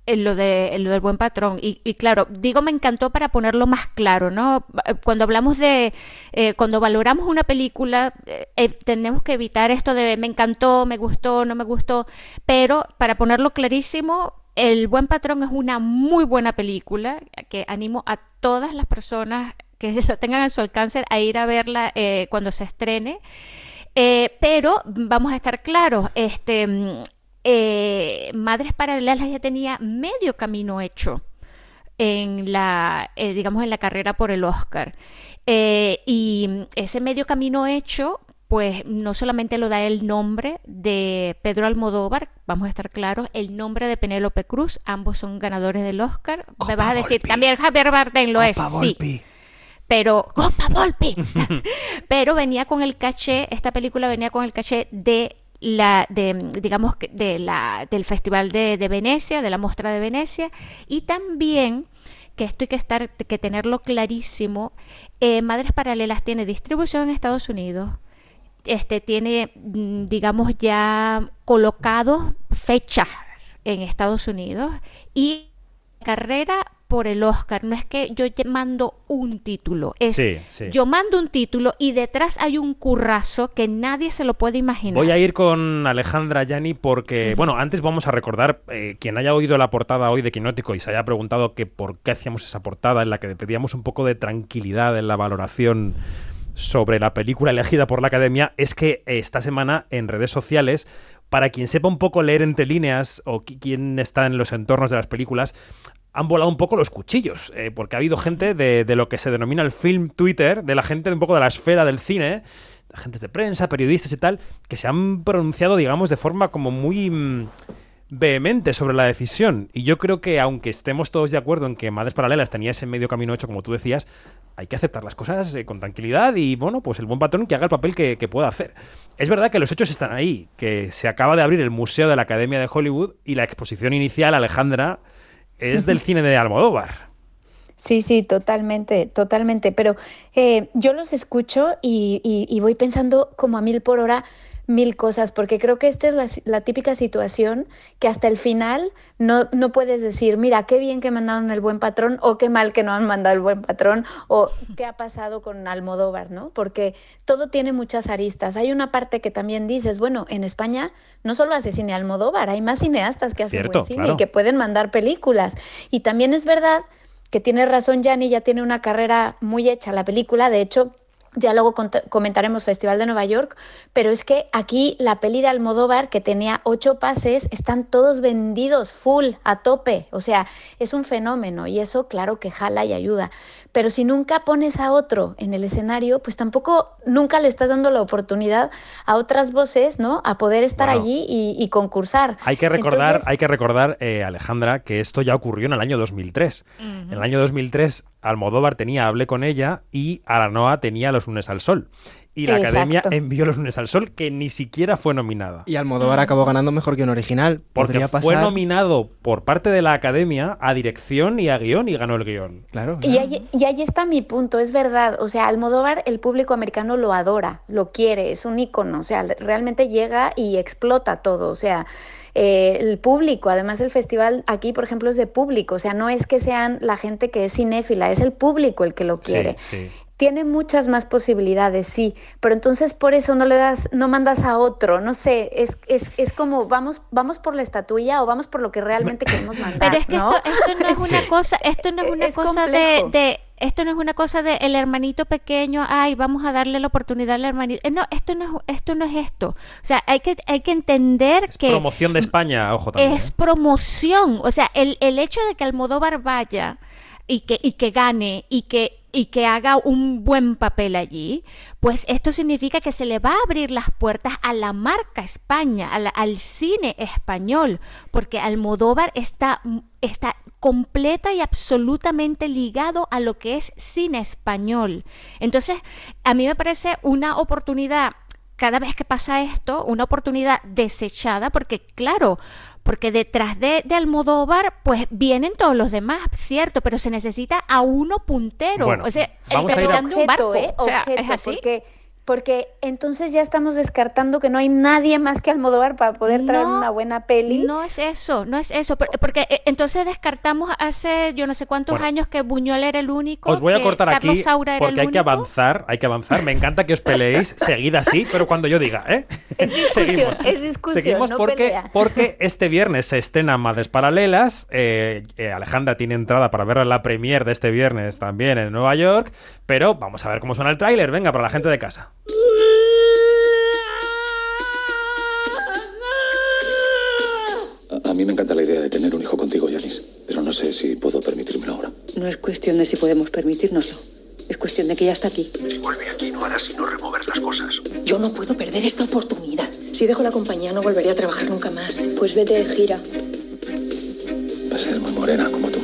lo, de, lo del buen patrón. Y, claro, digo me encantó para ponerlo más claro, ¿no? Cuando hablamos de, eh, cuando valoramos una película, eh, eh, tenemos que evitar esto de me encantó, me gustó, no me gustó, pero para ponerlo clarísimo, el Buen Patrón es una muy buena película que animo a todas las personas que lo tengan a su alcance a ir a verla eh, cuando se estrene. Eh, pero vamos a estar claros, este, mm, eh, Madres Paralelas ya tenía medio camino hecho en la, digamos, en la carrera por el Oscar. y ese medio camino hecho pues no solamente lo da el nombre de Pedro Almodóvar, vamos a estar claros, el nombre de Penélope Cruz, ambos son ganadores del Oscar. Me vas a decir, también Javier Bardem lo es, sí. Pero, Copa Volpi. Pero venía con el caché, esta película venía con el caché de la de digamos de la del Festival de, Venecia, de la Mostra de Venecia y también que esto hay que estar que tenerlo clarísimo, eh, Madres Paralelas tiene distribución en Estados Unidos, este, tiene, mm, digamos, ya colocado fechas en Estados Unidos y carrera por el Oscar. No es que yo mando un título, es yo mando un título y detrás hay un currazo que nadie se lo puede imaginar. Voy a ir con Alejandra Yani porque, bueno, antes vamos a recordar, eh, quien haya oído la portada hoy de Quinótico y se haya preguntado que por qué hacíamos esa portada en la que pedíamos un poco de tranquilidad en la valoración sobre la película elegida por la Academia es que esta semana en redes sociales, para quien sepa un poco leer entre líneas o quien está en los entornos de las películas, han volado un poco los cuchillos, eh, porque ha habido gente de, de, lo que se denomina el film Twitter, de la gente un poco de la esfera del cine, agentes de prensa, periodistas y tal, que se han pronunciado, digamos, de forma como muy mm, vehemente sobre la decisión. Y yo creo que, aunque estemos todos de acuerdo en que Madres Paralelas tenía ese medio camino hecho, como tú decías, hay que aceptar las cosas eh, con tranquilidad y, bueno, pues el buen patrón que haga el papel que, que pueda hacer. Es verdad que los hechos están ahí, que se acaba de abrir el Museo de la Academia de Hollywood y la exposición inicial, Alejandra, es del cine de Almodóvar. Sí, sí, totalmente, totalmente. Pero eh, yo los escucho y, y, y, voy pensando como a mil por hora mil cosas, porque creo que esta es la, la, típica situación que hasta el final no, no puedes decir, mira, qué bien que mandaron el buen patrón o qué mal que no han mandado el buen patrón o qué ha pasado con Almodóvar, ¿no? Porque todo tiene muchas aristas. Hay una parte que también dices, bueno, en España no solo hace cine Almodóvar, hay más cineastas que hacen Cierto, buen cine claro. y que pueden mandar películas. Y también es verdad que tiene razón Yanni, ya tiene una carrera muy hecha la película, de hecho ya luego comentaremos Festival de Nueva York, pero es que aquí la peli de Almodóvar, que tenía ocho pases, están todos vendidos full, a tope. O sea, es un fenómeno y eso claro que jala y ayuda. Pero si nunca pones a otro en el escenario, pues tampoco nunca le estás dando la oportunidad a otras voces, ¿no? A poder estar allí y, y concursar. Hay que recordar, Entonces, hay que recordar eh, Alejandra, que esto ya ocurrió en el año 2003. En el año 2003, Almodóvar tenía Hablé con ella y Aranoa tenía Los lunes al sol. Y la Exacto. Academia envió Los lunes al sol, que ni siquiera fue nominada. Y Almodóvar acabó ganando mejor que un original. Porque pasar. fue nominado por parte de la Academia a dirección y a guion y ganó el guion. Claro. Y ahí, y ahí está mi punto, es verdad. O sea, Almodóvar, el público americano lo adora, lo quiere, es un ícono. O sea, realmente llega y explota todo. O sea, eh, el público, además el festival aquí, por ejemplo, es de público. O sea, no es que sean la gente que es cinéfila, es el público el que lo quiere. Sí, sí. Tiene muchas más posibilidades, sí, pero entonces por eso no le das, no mandas a otro, no sé, es, es, es como vamos, vamos por la estatuilla o vamos por lo que realmente queremos mandar. Pero es que ¿no? esto, esto no es una Sí. cosa, esto no es una Es cosa de, complejo. de- esto no es una cosa de el hermanito pequeño, ay, vamos a darle la oportunidad al hermanito. Eh, No, esto no es, esto no es esto. O sea, hay que, hay que entender que Promoción de España, ojo también. es ¿eh? promoción. O sea, el, el hecho de que Almodóvar vaya y que, y que gane y que, y que haga un buen papel allí, pues esto significa que se le va a abrir las puertas a la marca España, al cine español, porque Almodóvar está, está completa y absolutamente ligado a lo que es cine español. Entonces, a mí me parece una oportunidad cada vez que pasa esto, una oportunidad desechada, porque claro, porque detrás de, de Almodóvar, pues vienen todos los demás, cierto, pero se necesita a uno puntero. Bueno, o sea, el capitán de un barco. ¿eh? o sea, Objeto, es así. Porque, porque entonces ya estamos descartando que no hay nadie más que Almodóvar para poder traer No, una buena peli. No es eso, no es eso, por- porque eh, entonces descartamos hace yo no sé cuántos Bueno. años que Buñuel era el único, Os voy a cortar Carlos aquí Saura era porque hay que avanzar, hay que avanzar. Me encanta que os peleéis, seguid así, pero cuando yo diga, ¿eh? Es discusión, Seguimos. es discusión, Seguimos no porque, pelea. porque este viernes se estrena Madres Paralelas. eh, eh, Alejandra tiene entrada para ver la premier de este viernes también en Nueva York. Pero vamos a ver cómo suena el tráiler. Venga, para la gente de casa. A, a mí me encanta la idea de tener un hijo contigo, Yanis, pero no sé si puedo permitírmelo ahora. No es cuestión de si podemos permitírnoslo. Es cuestión de que ya está aquí. Si vuelve aquí no hará sino remover las cosas. Yo no puedo perder esta oportunidad. Si dejo la compañía no volveré a trabajar nunca más. Pues vete de gira. Va a ser muy morena como tú.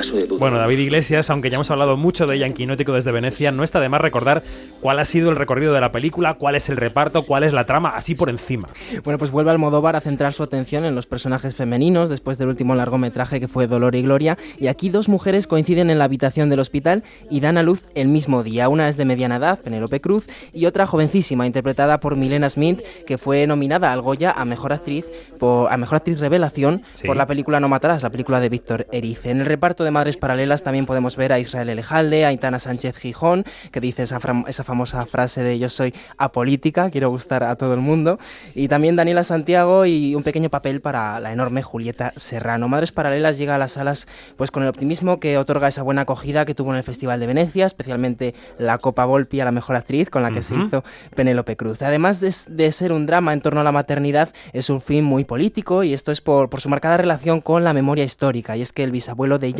Es muy morena. En caso de duda. Bueno, David Iglesias, aunque ya hemos hablado mucho de ella en Quinótico desde Venecia, no está de más recordar cuál ha sido el recorrido de la película, cuál es el reparto, cuál es la trama, así por encima. Bueno, pues vuelve Almodóvar a centrar su atención en los personajes femeninos después del último largometraje que fue Dolor y Gloria. Y aquí dos mujeres coinciden en la habitación del hospital y dan a luz el mismo día. Una es de mediana edad, Penélope Cruz, y otra jovencísima, interpretada por Milena Smith, que fue nominada al Goya a Mejor Actriz, por, a Mejor Actriz Revelación Sí. por la película No Matarás, la película de Víctor Erice. En el reparto de Madres Paralelas también podemos ver a Israel Elejalde, a Aitana Sánchez Gijón, que dice esa, esa famosa frase de yo soy apolítica, quiero gustar a todo el mundo. Y también Daniela Santiago y un pequeño papel para la enorme Julieta Serrano. Madres Paralelas llega a las salas pues con el optimismo que otorga esa buena acogida que tuvo en el Festival de Venecia, especialmente la Copa Volpi a la mejor actriz con la que se hizo Penélope Cruz. Además de, ser un drama en torno a la maternidad, es un film muy político y esto es por, por su marcada relación con la memoria histórica. Y es que el bisabuelo de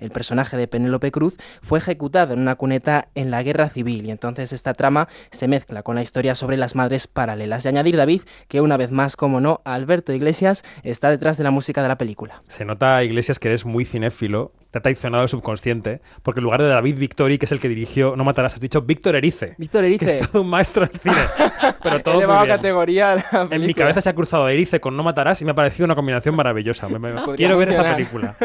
El personaje de Penélope Cruz, fue ejecutado en una cuneta en la guerra civil y entonces esta trama se mezcla con la historia sobre las madres paralelas. Y añadir, David, que una vez más, como no, Alberto Iglesias está detrás de la música de la película. Se nota, Iglesias, que eres muy cinéfilo te ha traicionado el subconsciente, porque en lugar de David Victori, que es el que dirigió No Matarás, has dicho Víctor Erice. Víctor Erice. Que es todo un maestro del cine. Pero todo Elevado categoría En mi cabeza se ha cruzado Erice con No Matarás y me ha parecido una combinación maravillosa. quiero ver esa película.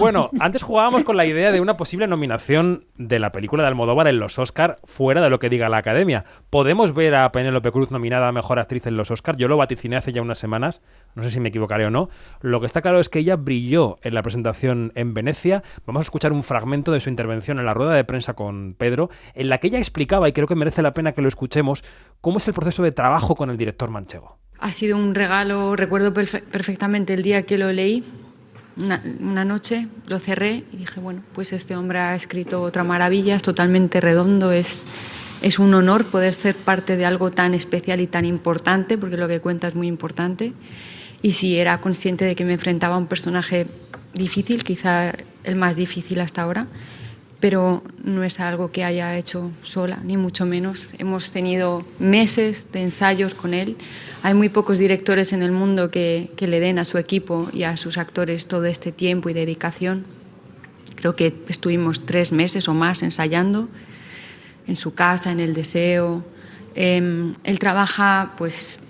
bueno, antes jugábamos con la idea de una posible nominación de la película de Almodóvar en los Oscar fuera de lo que diga la Academia. ¿Podemos ver a Penélope Cruz nominada a Mejor Actriz en los Oscar? Yo lo vaticiné hace ya unas semanas, no sé si me equivocaré o no. Lo que está claro es que ella brilló en la presentación en Venecia Vamos a escuchar un fragmento de su intervención en la rueda de prensa con Pedro, en la que ella explicaba, y creo que merece la pena que lo escuchemos, cómo es el proceso de trabajo con el director manchego. Ha sido un regalo, recuerdo perfectamente el día que lo leí, una, noche lo cerré y dije, bueno, pues este hombre ha escrito otra maravilla, es totalmente redondo, es, es un honor poder ser parte de algo tan especial y tan importante, porque lo que cuenta es muy importante. Y si era consciente de que me enfrentaba a un personaje difícil, quizá el más difícil hasta ahora, pero no es algo que haya hecho sola, ni mucho menos. Hemos tenido meses de ensayos con él. Hay muy pocos directores en el mundo que, que le den a su equipo y a sus actores todo este tiempo y dedicación. Creo que estuvimos tres meses o más ensayando en su casa, en el deseo. Em, él trabaja pues,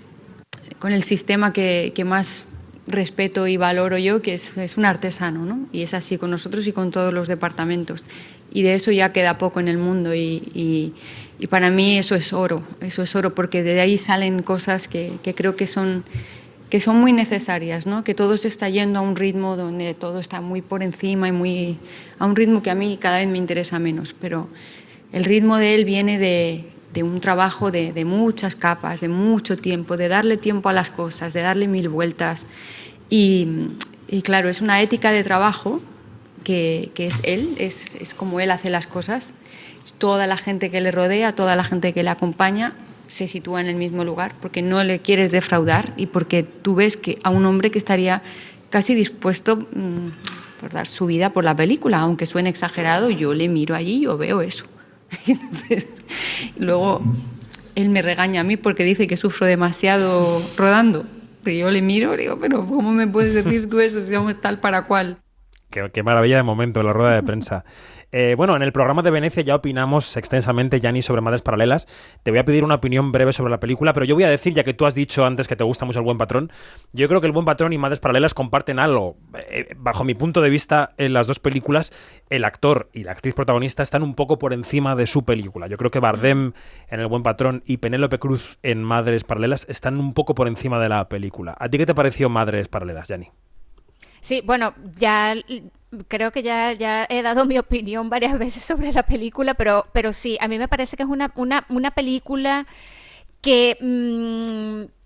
con el sistema que, que más respeto y valoro yo, que es, un artesano, ¿no? Y es así con nosotros y con todos los departamentos. Y de eso ya queda poco en el mundo y, para mí eso es oro, eso es oro, porque de ahí salen cosas que, creo que son, que son muy necesarias, ¿no? Que todo se está yendo a un ritmo donde todo está muy por encima y muy a un ritmo que a mí cada vez me interesa menos, pero el ritmo de él viene de, un trabajo de, muchas capas, de mucho tiempo, de darle tiempo a las cosas, de darle mil vueltas. Y, y claro, es una ética de trabajo que, que es él, es, es, como él hace las cosas. Toda la gente que le rodea, toda la gente que le acompaña se sitúa en el mismo lugar porque no le quieres defraudar y porque tú ves que a un hombre que estaría casi dispuesto mmm, por dar su vida por la película, aunque suene exagerado, yo le miro allí y yo veo eso. Entonces, luego él me regaña a mí porque dice que sufro demasiado rodando. Pero yo le miro y digo, pero ¿cómo me puedes decir tú eso si somos tal para cual? Qué, qué maravilla de momento la rueda de prensa. Eh, bueno, en el programa de Venecia ya opinamos extensamente, Yanni, sobre Madres Paralelas. Te voy a pedir una opinión breve sobre la película, pero yo voy a decir, ya que tú has dicho antes que te gusta mucho el buen patrón, yo creo que el buen patrón y Madres Paralelas comparten algo. Eh, bajo mi punto de vista, en las dos películas, el actor y la actriz protagonista están un poco por encima de su película. Yo creo que Bardem en el buen patrón y Penélope Cruz en Madres Paralelas están un poco por encima de la película. ¿A ti qué te pareció Madres Paralelas, Yanni? Sí, bueno, ya creo que ya, ya he dado mi opinión varias veces sobre la película, pero, pero sí, a mí me parece que es una, una, una película que mmm,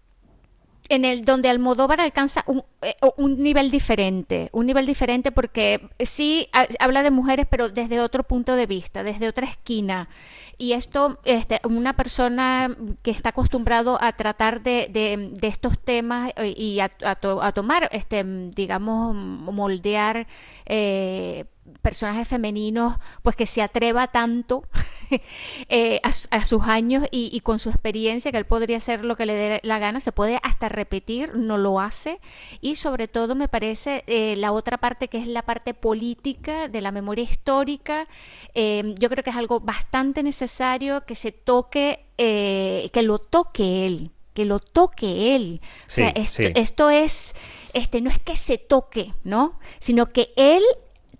en el donde Almodóvar alcanza un, eh, un, nivel diferente, un nivel diferente porque sí habla de mujeres, pero desde otro punto de vista, desde otra esquina. Y esto, este, una persona que está acostumbrado a tratar de, estos temas eh, y a, a, tomar, este, digamos, moldear eh, personajes femeninos, pues que se atreva tanto eh, a, a, sus años y, y, con su experiencia, que él podría hacer lo que le dé la gana, se puede hasta repetir, no lo hace. Y sobre todo me parece eh, la otra parte que es la parte política de la memoria histórica. Eh, yo creo que es algo bastante necesario que se toque, eh, que lo toque él, que lo toque él. Sí, o sea, esto, sí. esto es, este, no es que se toque, ¿no? Sino que él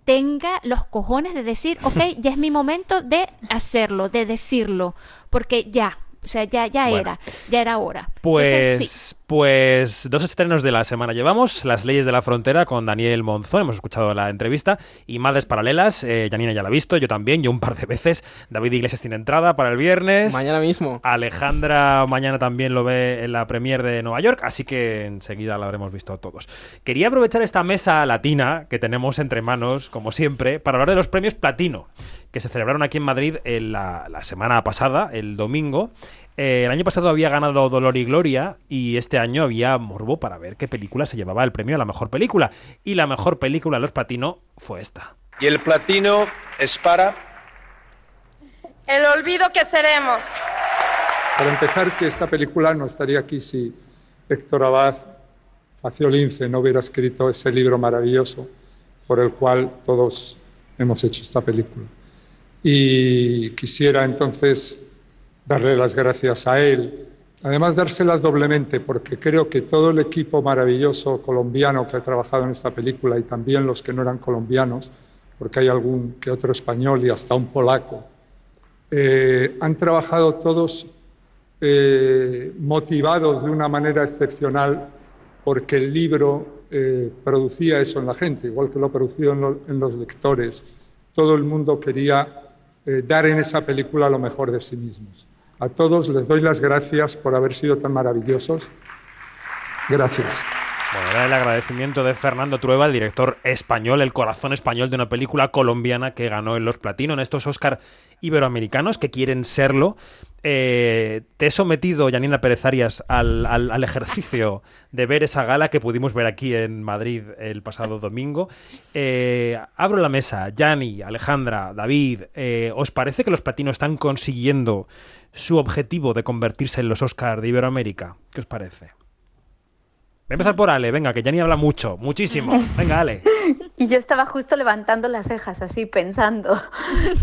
tenga los cojones de decir, ok, ya es mi momento de hacerlo, de decirlo, porque ya, o sea, ya, ya bueno, era, ya era hora. Pues, Entonces, sí. Pues dos estrenos de la semana llevamos, Las leyes de la frontera con Daniel Monzón, hemos escuchado la entrevista, y Madres Paralelas, eh, Janina ya la ha visto, yo también, yo un par de veces, David Iglesias tiene entrada para el viernes. Mañana mismo. Alejandra mañana también lo ve en la premier de Nueva York, así que enseguida la habremos visto todos. Quería aprovechar esta mesa latina que tenemos entre manos, como siempre, para hablar de los premios Platino, que se celebraron aquí en Madrid en la, la semana pasada, el domingo. Eh, el año pasado había ganado Dolor y Gloria y este año había morbo para ver qué película se llevaba el premio a la mejor película. Y la mejor película, Los Platino, fue esta. Y el platino es para... El olvido que seremos. Para empezar, que esta película no estaría aquí si Héctor Abad Faciolince no hubiera escrito ese libro maravilloso por el cual todos hemos hecho esta película. Y quisiera entonces darle las gracias a él. Además, dárselas doblemente, porque creo que todo el equipo maravilloso colombiano que ha trabajado en esta película y también los que no eran colombianos, porque hay algún que otro español y hasta un polaco, eh, han trabajado todos eh, motivados de una manera excepcional porque el libro eh, producía eso en la gente, igual que lo lo, en los lectores. Todo el mundo quería dar en esa película lo mejor de sí mismos. A todos les doy las gracias por haber sido tan maravillosos. Gracias. Bueno, era el agradecimiento de Fernando Trueba, el director español, el corazón español de una película colombiana que ganó en los Platino en estos Oscar iberoamericanos que quieren serlo. Eh, te he sometido, Janina Pérez Arias, al, al, ejercicio de ver esa gala que pudimos ver aquí en Madrid el pasado domingo. Eh, abro la mesa. Jani, Alejandra, David, eh, ¿os parece que los Platino están consiguiendo su objetivo de convertirse en los Oscar de Iberoamérica? ¿Qué os parece? Voy a empezar por Ale, venga, que ya ni habla mucho, muchísimo. Venga, Ale. y yo estaba justo levantando las cejas, así pensando.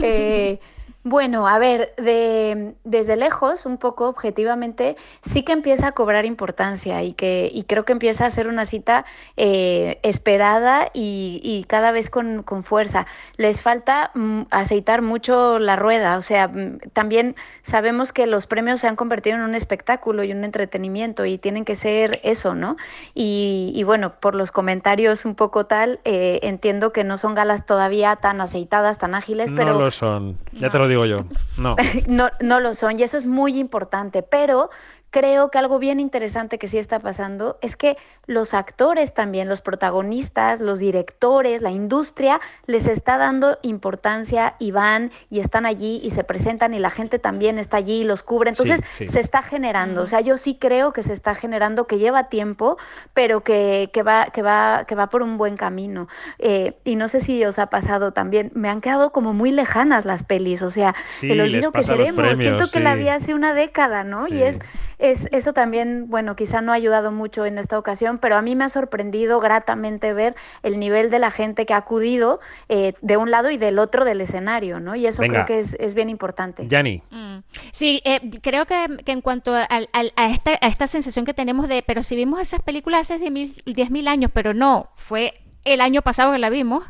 bueno, a ver, de, desde lejos, un poco objetivamente, sí que empieza a cobrar importancia y, que, y creo que empieza a ser una cita eh, esperada y, y, cada vez con, con fuerza. Les falta mm, aceitar mucho la rueda, o sea, mm, también sabemos que los premios se han convertido en un espectáculo y un entretenimiento y tienen que ser eso, ¿no? Y, y bueno, por los comentarios un poco tal, eh, entiendo que no son galas todavía tan aceitadas, tan ágiles, no pero... lo son, ya te lo digo No. no. no lo son y eso es muy importante, pero creo que algo bien interesante que sí está pasando es que los actores también, los protagonistas, los directores, la industria les está dando importancia y van y están allí y se presentan y la gente también está allí y los cubre. Entonces sí, sí. se está generando. O sea, yo sí creo que se está generando, que lleva tiempo, pero que, que, va, que, va, que va por un buen camino. Eh, y no sé si os ha pasado también, me han quedado como muy lejanas las pelis. O sea, sí, el olvido que seremos. Premios, Siento que la vi hace una década, ¿no? Y es es, eso también, bueno, quizá no ha ayudado mucho en esta ocasión, pero a mí me ha sorprendido gratamente ver el nivel de la gente que ha acudido eh, de un lado y del otro del escenario, ¿no? Y eso Venga. creo que es, es, bien importante. Yanni. Mm. Sí, eh, creo que, que, en cuanto a, a, a, esta, a, esta, sensación que tenemos de, pero si vimos esas películas hace 10.000 años, pero no, fue el año pasado que la vimos.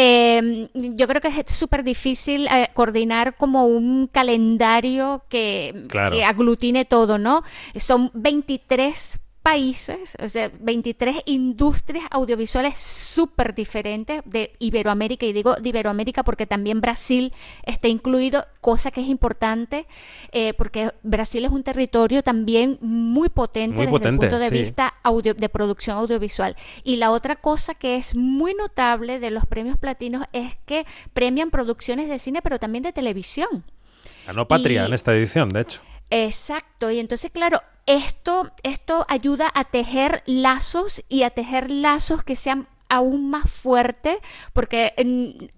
Eh, yo creo que es súper difícil eh, coordinar como un calendario que, claro. que, aglutine todo, ¿no? Son 23 países, o sea, 23 industrias audiovisuales súper diferentes de Iberoamérica, y digo de Iberoamérica porque también Brasil está incluido, cosa que es importante, eh, porque Brasil es un territorio también muy potente muy desde potente, el punto de sí. vista audio, de producción audiovisual. Y la otra cosa que es muy notable de los premios platinos es que premian producciones de cine, pero también de televisión. Ganó Patria Y- en esta edición, de hecho. Exacto, y entonces, claro, esto, esto ayuda a tejer lazos y a tejer lazos que sean aún más fuertes, porque,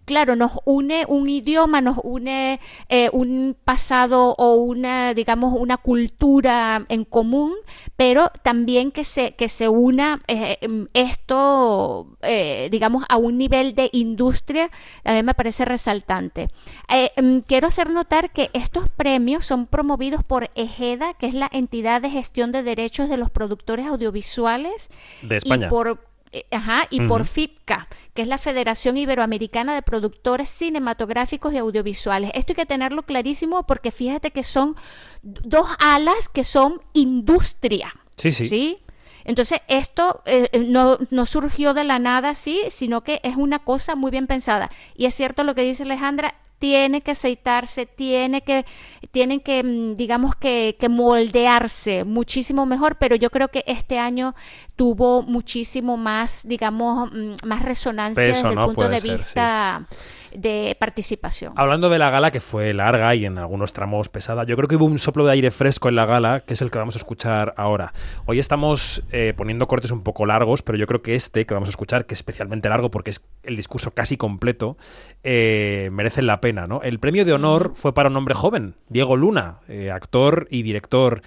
claro, nos une un idioma, nos une eh, un pasado o una, digamos, una cultura en común, pero también que se, que se una eh, em, esto, eh, digamos, a un nivel de industria, a mí me parece resaltante. Em, quiero hacer notar que estos premios son promovidos por EGEDA, que es la entidad de gestión de derechos de los productores audiovisuales. De España. Y por, ajá, y por FIPCA, que es la Federación Iberoamericana de Productores Cinematográficos y Audiovisuales. Esto hay que tenerlo clarísimo porque fíjate que son dos alas que son industria. Sí, sí. ¿Sí? Entonces, esto eh, eh, no, no, surgió de la nada así, sino que es una cosa muy bien pensada. Y es cierto lo que dice Alejandra, tiene que aceitarse, tiene que, tienen que, mm, digamos que, que, moldearse muchísimo mejor, pero yo creo que este año tuvo muchísimo más, digamos, mm, más resonancia desde el punto de vista de participación. Hablando de la gala, que fue larga y en algunos tramos pesada, yo creo que hubo un soplo de aire fresco en la gala, que es el que vamos a escuchar ahora. Hoy estamos eh, poniendo cortes un poco largos, pero yo creo que este que vamos a escuchar, que es especialmente largo porque es el discurso casi completo, eh, merece la pena. ¿No? El premio de honor fue para un hombre joven, Diego Luna, eh, actor y director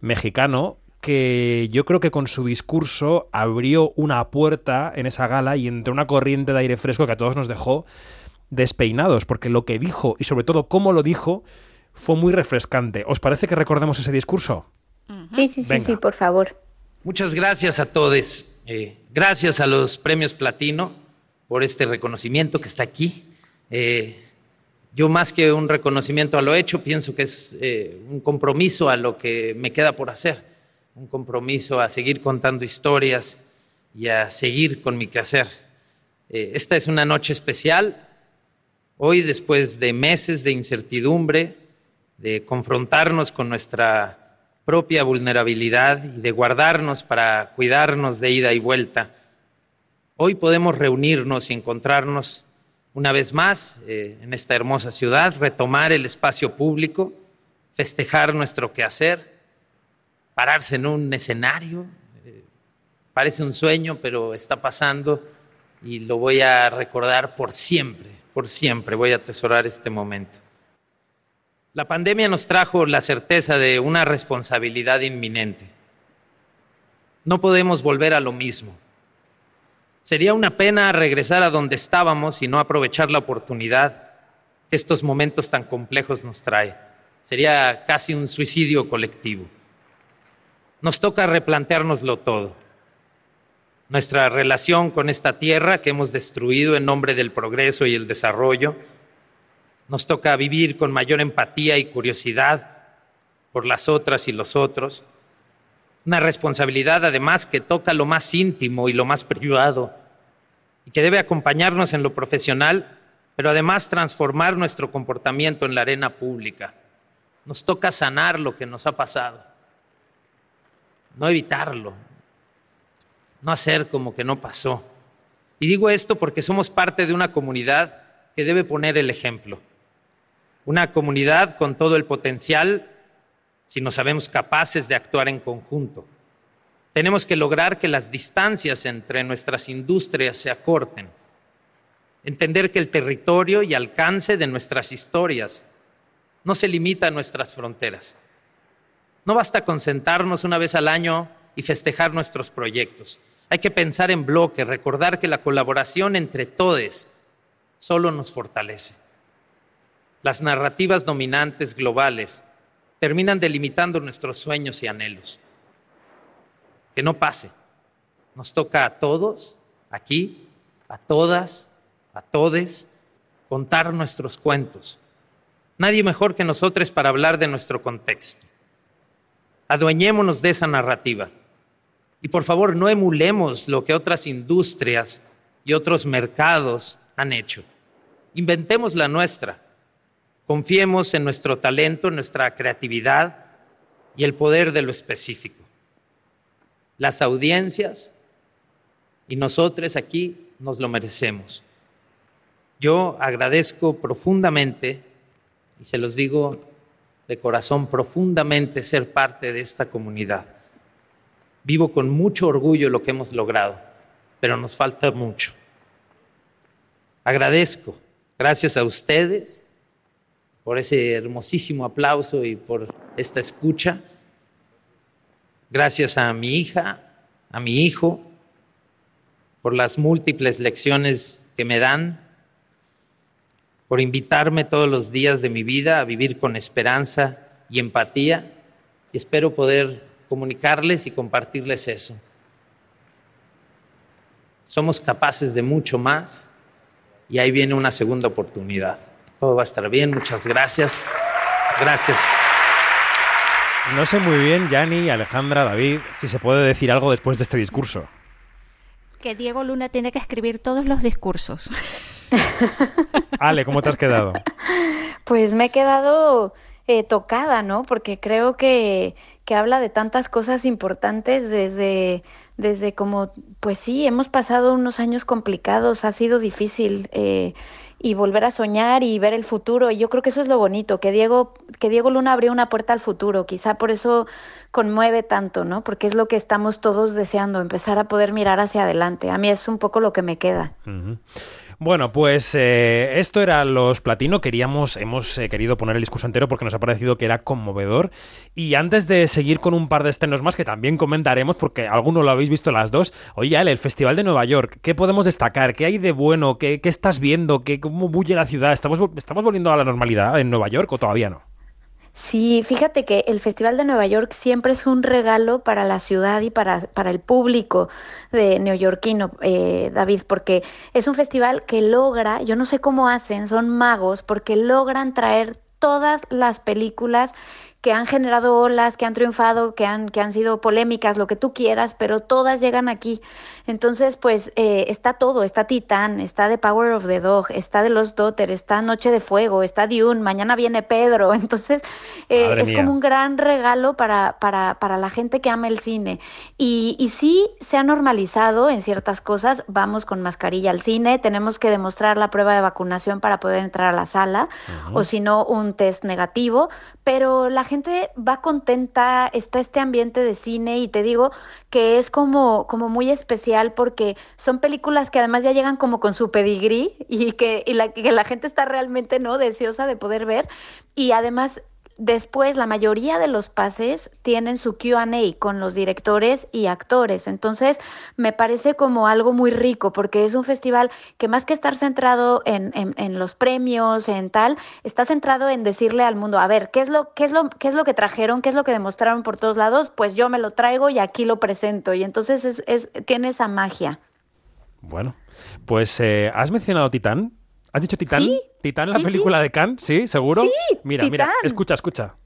mexicano, que yo creo que con su discurso abrió una puerta en esa gala y entró una corriente de aire fresco que a todos nos dejó despeinados, porque lo que dijo y sobre todo cómo lo dijo fue muy refrescante. ¿Os parece que recordemos ese discurso? Sí, sí, sí, sí, por favor. Muchas gracias a todos. Eh, gracias a los premios Platino por este reconocimiento que está aquí. Eh, yo más que un reconocimiento a lo hecho, pienso que es eh, un compromiso a lo que me queda por hacer, un compromiso a seguir contando historias y a seguir con mi quehacer. esta es una noche especial, Hoy, después de meses de incertidumbre, de confrontarnos con nuestra propia vulnerabilidad y de guardarnos para cuidarnos de ida y vuelta, hoy podemos reunirnos y encontrarnos una vez más eh, en esta hermosa ciudad, retomar el espacio público, festejar nuestro quehacer, pararse en un escenario. Eh, parece un sueño, pero está pasando y lo voy a recordar por siempre por siempre voy a atesorar este momento. La pandemia nos trajo la certeza de una responsabilidad inminente. No podemos volver a lo mismo. Sería una pena regresar a donde estábamos y no aprovechar la oportunidad que estos momentos tan complejos nos trae. Sería casi un suicidio colectivo. Nos toca replanteárnoslo todo nuestra relación con esta tierra que hemos destruido en nombre del progreso y el desarrollo. Nos toca vivir con mayor empatía y curiosidad por las otras y los otros. Una responsabilidad además que toca lo más íntimo y lo más privado y que debe acompañarnos en lo profesional, pero además transformar nuestro comportamiento en la arena pública. Nos toca sanar lo que nos ha pasado, no evitarlo, no hacer como que no pasó. Y digo esto porque somos parte de una comunidad que debe poner el ejemplo. Una comunidad con todo el potencial si no sabemos capaces de actuar en conjunto. Tenemos que lograr que las distancias entre nuestras industrias se acorten. Entender que el territorio y alcance de nuestras historias no se limita a nuestras fronteras. No basta con sentarnos una vez al año y festejar nuestros proyectos. Hay que pensar en bloque, recordar que la colaboración entre todos solo nos fortalece. Las narrativas dominantes globales terminan delimitando nuestros sueños y anhelos. Que no pase. Nos toca a todos, aquí, a todas, a todes, contar nuestros cuentos. Nadie mejor que nosotros para hablar de nuestro contexto. Adueñémonos de esa narrativa y por favor, no emulemos lo que otras industrias y otros mercados han hecho. Inventemos la nuestra. Confiemos en nuestro talento, en nuestra creatividad y el poder de lo específico. Las audiencias y nosotros aquí nos lo merecemos. Yo agradezco profundamente, y se los digo de corazón, profundamente ser parte de esta comunidad. Vivo con mucho orgullo lo que hemos logrado, pero nos falta mucho. Agradezco, gracias a ustedes, por ese hermosísimo aplauso y por esta escucha. Gracias a mi hija, a mi hijo, por las múltiples lecciones que me dan, por invitarme todos los días de mi vida a vivir con esperanza y empatía. Y espero poder comunicarles y compartirles eso. Somos capaces de mucho más y ahí viene una segunda oportunidad. Todo va a estar bien, muchas gracias. Gracias. No sé muy bien, Yanni, Alejandra, David, si se puede decir algo después de este discurso. Que Diego Luna tiene que escribir todos los discursos. Ale, ¿cómo te has quedado? Pues me he quedado eh, tocada, ¿no? Porque creo que, que habla de tantas cosas importantes desde, desde como, pues sí, hemos pasado unos años complicados, ha sido difícil. Eh, y volver a soñar y ver el futuro. Y yo creo que eso es lo bonito, que Diego, que Diego Luna abrió una puerta al futuro. Quizá por eso conmueve tanto, ¿no? Porque es lo que estamos todos deseando, empezar a poder mirar hacia adelante. A mí es un poco lo que me queda. Bueno, pues eh, esto era Los Platino. Queríamos, hemos eh, querido poner el discurso entero porque nos ha parecido que era conmovedor. Y antes de seguir con un par de estrenos más que también comentaremos, porque alguno lo habéis visto las dos, oye, Ale, el Festival de Nueva York, ¿qué podemos destacar? ¿Qué hay de bueno? ¿Qué, qué estás viendo? ¿Qué, ¿Cómo bulle la ciudad? ¿Estamos, ¿Estamos volviendo a la normalidad en Nueva York o todavía no? Sí, fíjate que el Festival de Nueva York siempre es un regalo para la ciudad y para, para el público de neoyorquino, eh, David, porque es un festival que logra, yo no sé cómo hacen, son magos, porque logran traer todas las películas que han generado olas, que han triunfado, que han, que han sido polémicas, lo que tú quieras, pero todas llegan aquí. Entonces, pues eh, está todo, está Titán, está The Power of the Dog, está The Lost Daughter, está Noche de Fuego, está Dune, mañana viene Pedro. Entonces, eh, es como un gran regalo para, para, para, la gente que ama el cine. Y, y sí se ha normalizado en ciertas cosas, vamos con mascarilla al cine, tenemos que demostrar la prueba de vacunación para poder entrar a la sala, o si no, un test negativo, pero la gente va contenta, está este ambiente de cine y te digo que es como, como muy especial porque son películas que además ya llegan como con su pedigrí y que, y la, que la gente está realmente no deseosa de poder ver. Y además Después, la mayoría de los pases tienen su QA con los directores y actores. Entonces, me parece como algo muy rico porque es un festival que más que estar centrado en, los premios, en tal, está centrado en decirle al mundo, a ver, ¿qué es, lo, qué, es lo, ¿qué es lo que trajeron? ¿Qué es lo que demostraron por todos lados? Pues yo me lo traigo y aquí lo presento. Y entonces es, es tiene esa magia. Bueno, pues eh, has mencionado Titán. ¿Has dicho Titán? ¿Sí? ¿Titán, la película de Khan? ¿Sí? ¿Seguro? Sí, Mira, mira, escucha, escucha.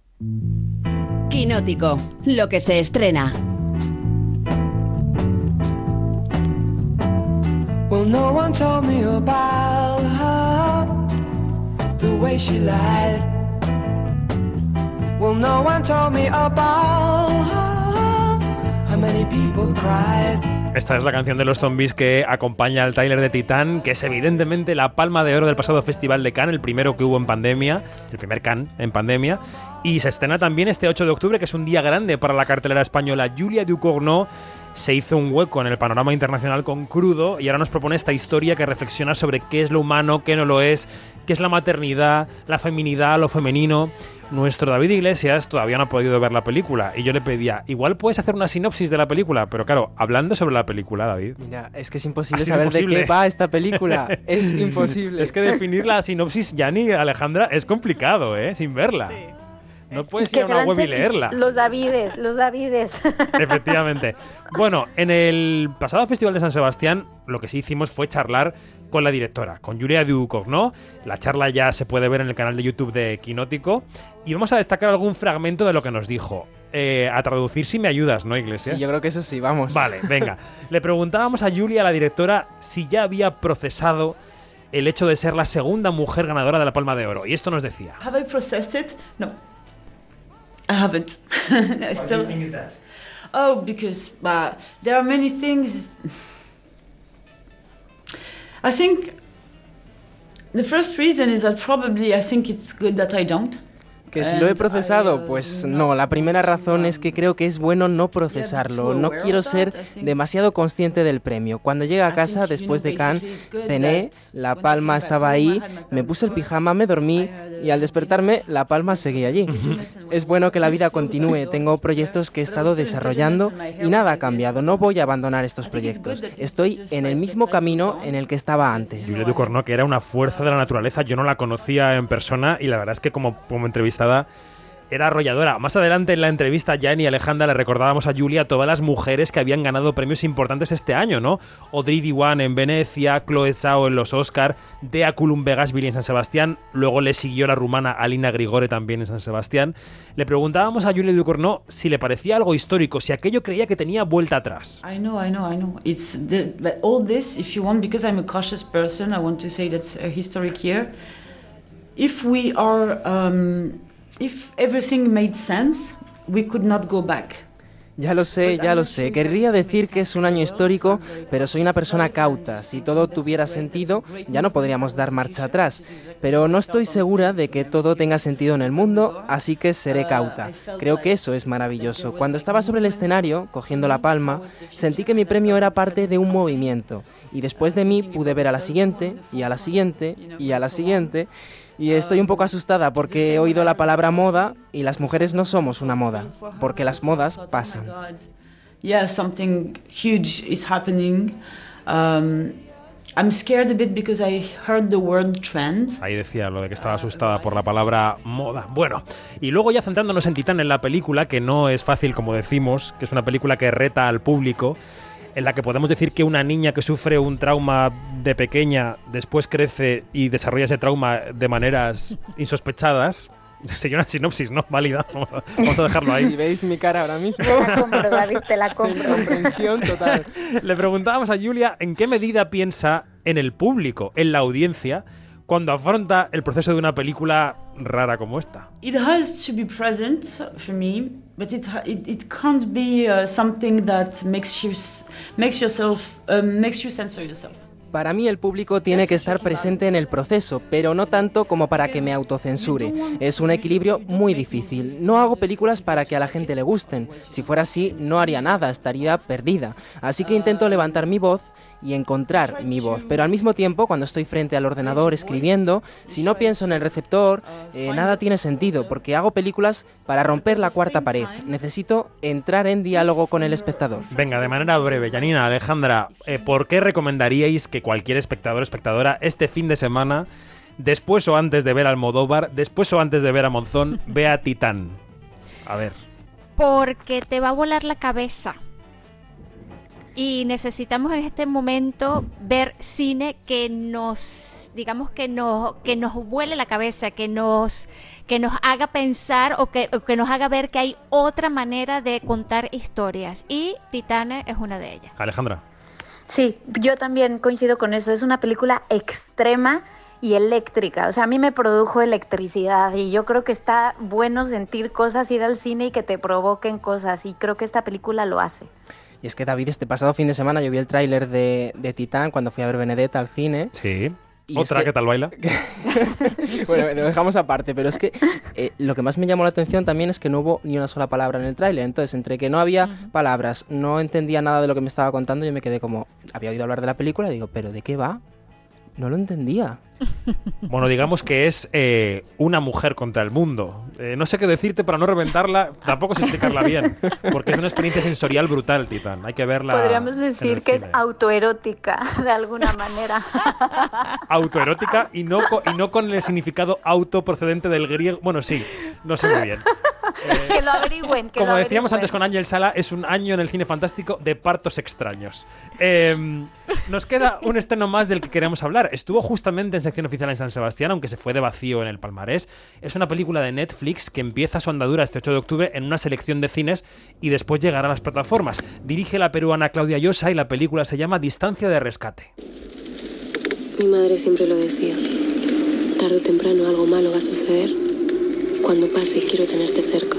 Quinótico, lo que se estrena. Well, no one told me about her, the way she lied. Well, no one told me about her, how many people cried. Esta es la canción de los zombies que acompaña al Tyler de Titán, que es evidentemente la palma de oro del pasado Festival de Cannes, el primero que hubo en pandemia, el primer Cannes en pandemia. Y se estrena también este 8 de octubre, que es un día grande para la cartelera española. Julia Ducournau se hizo un hueco en el panorama internacional con Crudo y ahora nos propone esta historia que reflexiona sobre qué es lo humano, qué no lo es, qué es la maternidad, la feminidad, lo femenino. Nuestro David Iglesias todavía no ha podido ver la película y yo le pedía, igual puedes hacer una sinopsis de la película, pero claro, hablando sobre la película, David. Mira, es que es imposible saber de qué va esta película. es imposible. es que definir la sinopsis, ya ni Alejandra, es complicado, ¿eh? Sin verla. No puedes ir a una web y leerla. Los Davides, los Davides. Efectivamente. Bueno, en el pasado Festival de San Sebastián, lo que sí hicimos fue charlar con la directora, con Julia Ducov, La charla ya se puede ver en el canal de YouTube de Quinótico. Y vamos a destacar algún fragmento de lo que nos dijo. Eh, a traducir si me ayudas, ¿no, Iglesias? Sí, yo creo que eso sí, vamos. Vale, venga. Le preguntábamos a Julia, la directora, si ya había procesado el hecho de ser la segunda mujer ganadora de la Palma de Oro. Y esto nos decía. Have I processed it? No. I haven't. I still... Do you think is that? Oh, because uh, there are many things. I think the first reason is that probably I think it's good that I don't. Que si lo he procesado, pues no. La primera razón es que creo que es bueno no procesarlo. No quiero ser demasiado consciente del premio. Cuando llegué a casa después de Cannes, cené, la palma estaba ahí, me puse el pijama, me dormí y al despertarme la palma seguía allí. Es bueno que la vida continúe. Tengo proyectos que he estado desarrollando y nada ha cambiado. No voy a abandonar estos proyectos. Estoy en el mismo camino en el que estaba antes. Julia Ducorno, que era una fuerza de la naturaleza, yo no la conocía en persona y la verdad es que como, como entrevista era arrolladora. Más adelante en la entrevista, Jan y Alejandra le recordábamos a Julia todas las mujeres que habían ganado premios importantes este año, ¿no? Audrey Diwan en Venecia, Chloe Zhao en los Oscar, Dea Kulumbegasvili en San Sebastián, luego le siguió la rumana Alina Grigore también en San Sebastián. Le preguntábamos a Julia Ducournau si le parecía algo histórico, si aquello creía que tenía vuelta atrás. I know, I know, I know. It's the, but all this, if you want, because I'm a cautious person, I want to say that's a historic year. If we are, um, if everything made sense, we could not go back. Ya lo sé, ya lo sé. Querría decir que es un año histórico, pero soy una persona cauta. Si todo tuviera sentido, ya no podríamos dar marcha atrás. Pero no estoy segura de que todo tenga sentido en el mundo, así que seré cauta. Creo que eso es maravilloso. Cuando estaba sobre el escenario, cogiendo la palma, sentí que mi premio era parte de un movimiento. Y después de mí pude ver a la siguiente, y a la siguiente, y a la siguiente. Y estoy un poco asustada porque he oído la palabra moda y las mujeres no somos una moda, porque las modas pasan. Yeah, something huge is happening. Um, I'm scared a bit because I heard the word trend. Ahí decía lo de que estaba asustada por la palabra moda. Bueno, y luego ya centrándonos en Titán en la película, que no es fácil como decimos, que es una película que reta al público, en la que podemos decir que una niña que sufre un trauma de pequeña después crece y desarrolla ese trauma de maneras insospechadas. Sería una sinopsis, ¿no? Válida. Vamos a, vamos a dejarlo ahí. Si veis mi cara ahora mismo. Te la compro, David, te la compro. Comprensión total. Le preguntábamos a Julia en qué medida piensa en el público, en la audiencia, cuando afronta el proceso de una película rara como esta. It has to be present for me, but it it, it can't be uh, something that makes you makes yourself uh, makes you censor yourself. Para mí el público tiene que estar presente en el proceso, pero no tanto como para que me autocensure. Es un equilibrio muy difícil. No hago películas para que a la gente le gusten. Si fuera así, no haría nada, estaría perdida. Así que intento levantar mi voz y encontrar mi voz. Pero al mismo tiempo, cuando estoy frente al ordenador escribiendo, si no pienso en el receptor, eh, nada tiene sentido, porque hago películas para romper la cuarta pared. Necesito entrar en diálogo con el espectador. Venga, de manera breve, Janina, Alejandra, eh, ¿por qué recomendaríais que cualquier espectador o espectadora este fin de semana, después o antes de ver al Modóvar, después o antes de ver a Monzón, vea Titán? A ver. Porque te va a volar la cabeza. Y necesitamos en este momento ver cine que nos, digamos que nos, que nos vuele la cabeza, que nos, que nos haga pensar o que, o que nos haga ver que hay otra manera de contar historias. Y Titane es una de ellas. Alejandra. Sí, yo también coincido con eso. Es una película extrema y eléctrica. O sea, a mí me produjo electricidad y yo creo que está bueno sentir cosas, ir al cine y que te provoquen cosas. Y creo que esta película lo hace. Y es que David, este pasado fin de semana yo vi el tráiler de, de Titán cuando fui a ver Benedetta al cine. Sí. Y ¿Otra es que- que tal baila? bueno, lo dejamos aparte, pero es que eh, lo que más me llamó la atención también es que no hubo ni una sola palabra en el tráiler. Entonces, entre que no había palabras, no entendía nada de lo que me estaba contando, yo me quedé como, había oído hablar de la película y digo, ¿pero de qué va? No lo entendía. Bueno, digamos que es eh, una mujer contra el mundo. Eh, no sé qué decirte para no reventarla, tampoco sé explicarla bien, porque es una experiencia sensorial brutal, Titán. Hay que verla. Podríamos decir que es autoerótica de alguna manera. autoerótica y no, co- y no con el significado auto procedente del griego. Bueno, sí, no sé muy bien. que lo averigüen. Que Como lo decíamos averigüen. antes con Ángel Sala, es un año en el cine fantástico de partos extraños. Eh, nos queda un estreno más del que queremos hablar. Estuvo justamente en sección oficial en San Sebastián, aunque se fue de vacío en el palmarés. Es una película de Netflix que empieza su andadura este 8 de octubre en una selección de cines y después llegará a las plataformas. Dirige la peruana Claudia Llosa y la película se llama Distancia de Rescate. Mi madre siempre lo decía. Tarde o temprano algo malo va a suceder. Cuando pase quiero tenerte cerca.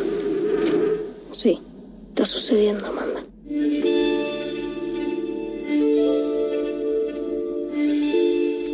Sí, está sucediendo, Amanda.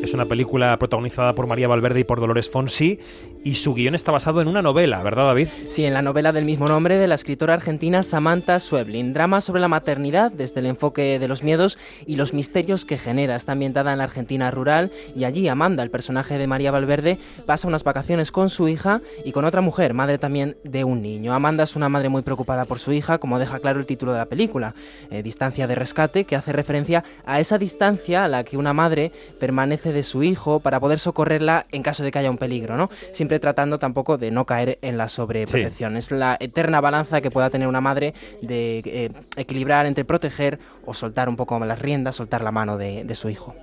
Es una película protagonizada por María Valverde y por Dolores Fonsi y su guion está basado en una novela, ¿verdad David? Sí, en la novela del mismo nombre de la escritora argentina Samantha Schweblin. Drama sobre la maternidad desde el enfoque de los miedos y los misterios que genera. Está ambientada en la Argentina rural y allí Amanda, el personaje de María Valverde, pasa unas vacaciones con su hija y con otra mujer, madre también de un niño. Amanda es una madre muy preocupada por su hija, como deja claro el título de la película, eh, Distancia de Rescate, que hace referencia a esa distancia a la que una madre permanece de su hijo para poder socorrerla en caso de que haya un peligro, ¿no? Siempre tratando tampoco de no caer en la sobreprotección. Es la eterna balanza que pueda tener una madre de eh, equilibrar entre proteger o soltar un poco las riendas, soltar la mano de, de su hijo.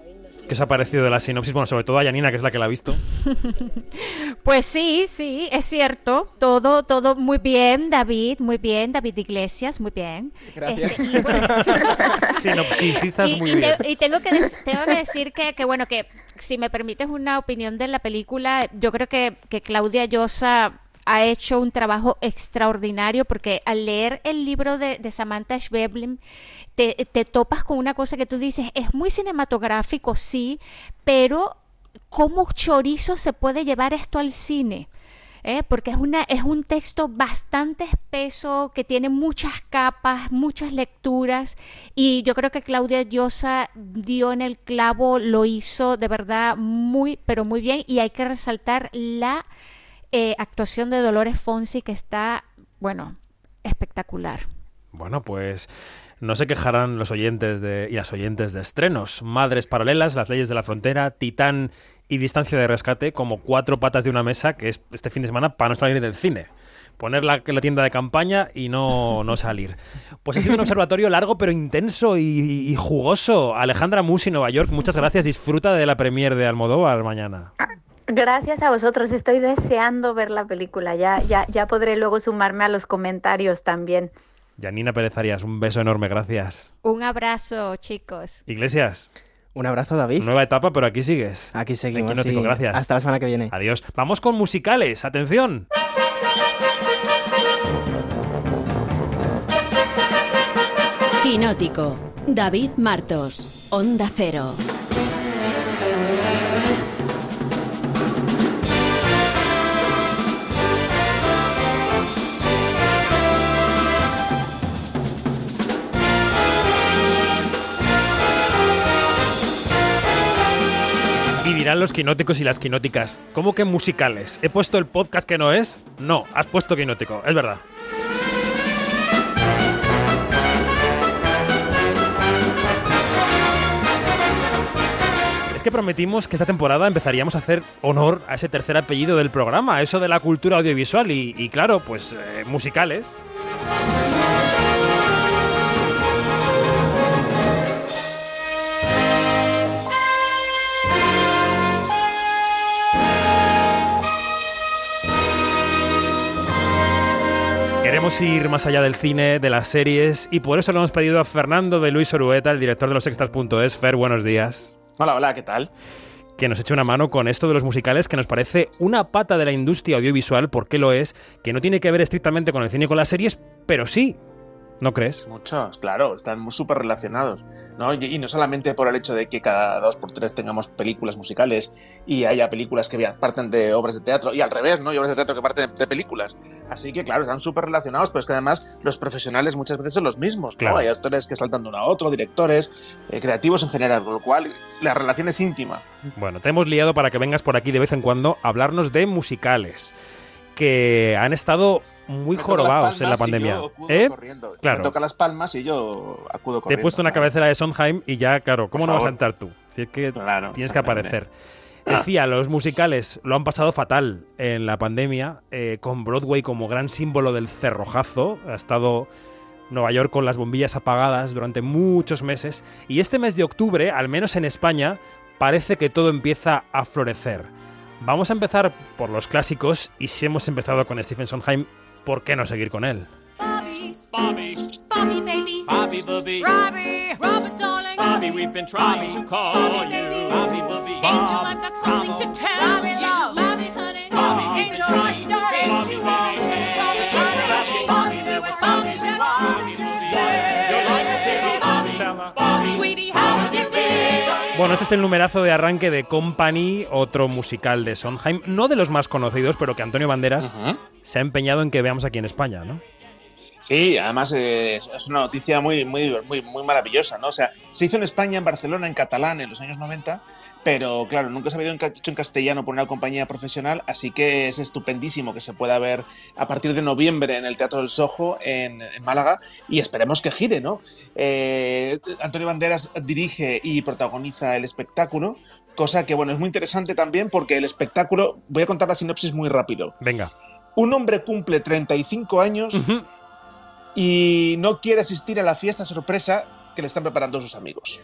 ¿Qué os ha parecido de la sinopsis? Bueno, sobre todo a Yanina, que es la que la ha visto. Pues sí, sí, es cierto. Todo, todo muy bien, David, muy bien, David Iglesias, muy bien. Gracias. Este, y bueno- Sinopsisizas y, muy y bien. te- y tengo que, des- tengo que decir que, que, bueno, que si me permites una opinión de la película, yo creo que, que Claudia Llosa ha hecho un trabajo extraordinario porque al leer el libro de, Samantha Schweblin te, te topas con una cosa que tú dices, es muy cinematográfico, sí, pero ¿cómo chorizo se puede llevar esto al cine? ¿Eh? porque es, un texto bastante espeso, que tiene muchas capas, muchas lecturas, y yo creo que Claudia Llosa dio en el clavo, lo hizo de verdad muy, pero muy bien, y hay que resaltar la eh, actuación de Dolores Fonsi, que está, bueno, espectacular. Bueno, pues no se quejarán los oyentes de, y las oyentes de estrenos. Madres paralelas, Las leyes de la frontera, Titán y Distancia de rescate como cuatro patas de una mesa que es este fin de semana para no salir del cine. Poner la, la tienda de campaña y no, no salir. Pues ha sido un observatorio largo pero intenso y, y jugoso. Alejandra Musi, Nueva York, muchas gracias. Disfruta de la premier de Almodóvar mañana. Gracias a vosotros, estoy deseando ver la película. Ya, ya, ya podré luego sumarme a los comentarios también. Yanina Pérez Arias, un beso enorme, gracias. Un abrazo, chicos. Iglesias. Un abrazo, David. Nueva etapa, pero aquí sigues. Aquí seguimos. Quinótico, sí. gracias. Hasta la semana que viene. Adiós. Vamos con musicales. Atención. Quinótico. David Martos. Onda Cero. Dirán los quinóticos y las quinóticas, ¿cómo que musicales? ¿He puesto el podcast que no es? No, has puesto quinótico, es verdad. Es que prometimos que esta temporada empezaríamos a hacer honor a ese tercer apellido del programa, eso de la cultura audiovisual y, claro, pues eh, musicales. Queremos ir más allá del cine, de las series, y por eso le hemos pedido a Fernando de Luis Orueta, el director de los extras.es. Fer, buenos días. Hola, hola, ¿qué tal? Que nos eche una mano con esto de los musicales, que nos parece una pata de la industria audiovisual, porque lo es, que no tiene que ver estrictamente con el cine y con las series, pero sí. ¿No crees? Muchos, claro, están súper relacionados, ¿no? Y, y no solamente por el hecho de que cada dos por tres tengamos películas musicales y haya películas que parten de obras de teatro y al revés, ¿no? Y obras de teatro que parten de películas. Así que, claro, están súper relacionados, pero es que además los profesionales muchas veces son los mismos, ¿no? Claro. Hay actores que saltan de uno a otro, directores, eh, creativos en general, con lo cual la relación es íntima. Bueno, te hemos liado para que vengas por aquí de vez en cuando a hablarnos de musicales que han estado muy jorobados en la pandemia. ¿Eh? corriendo. Claro. Me toca las palmas y yo acudo Te corriendo. he puesto una claro. cabecera de Sondheim y ya, claro, ¿cómo no vas a entrar tú? Si es que Claro, tienes que aparecer. Decía, los musicales lo han pasado fatal en la pandemia, eh, con Broadway como gran símbolo del cerrojazo. Ha estado Nueva York con las bombillas apagadas durante muchos meses. Y este mes de octubre, al menos en España, parece que todo empieza a florecer. Vamos a empezar por los clásicos y si hemos empezado con Stephen Sondheim, ¿por qué no seguir con él? Bobby. Bobby, baby. Bobby, Bobby. Robbie. Robert, darling. Bobby, we've been trying to call you. Bobby, Bobby. Angel, I've got something to tell Bobby, you. Love. Bueno, este es el numerazo de arranque de Company, otro musical de Sondheim, no de los más conocidos, pero que Antonio Banderas se ha empeñado en que veamos aquí en España, ¿no? Sí, además eh, es es una noticia muy, muy, muy, muy maravillosa, ¿no? O sea, se hizo en España, en Barcelona, en catalán en los años 90, pero claro, nunca se ha habido en ca- hecho en castellano por una compañía profesional, así que es estupendísimo que se pueda ver a partir de noviembre en el Teatro del Sojo en, en Málaga y esperemos que gire, ¿no? Eh, Antonio Banderas dirige y protagoniza el espectáculo Cosa que, bueno, es muy interesante también porque el espectáculo, voy a contar la sinopsis muy rápido. Venga. Un hombre cumple 35 años y no quiere asistir a la fiesta sorpresa que le están preparando sus amigos.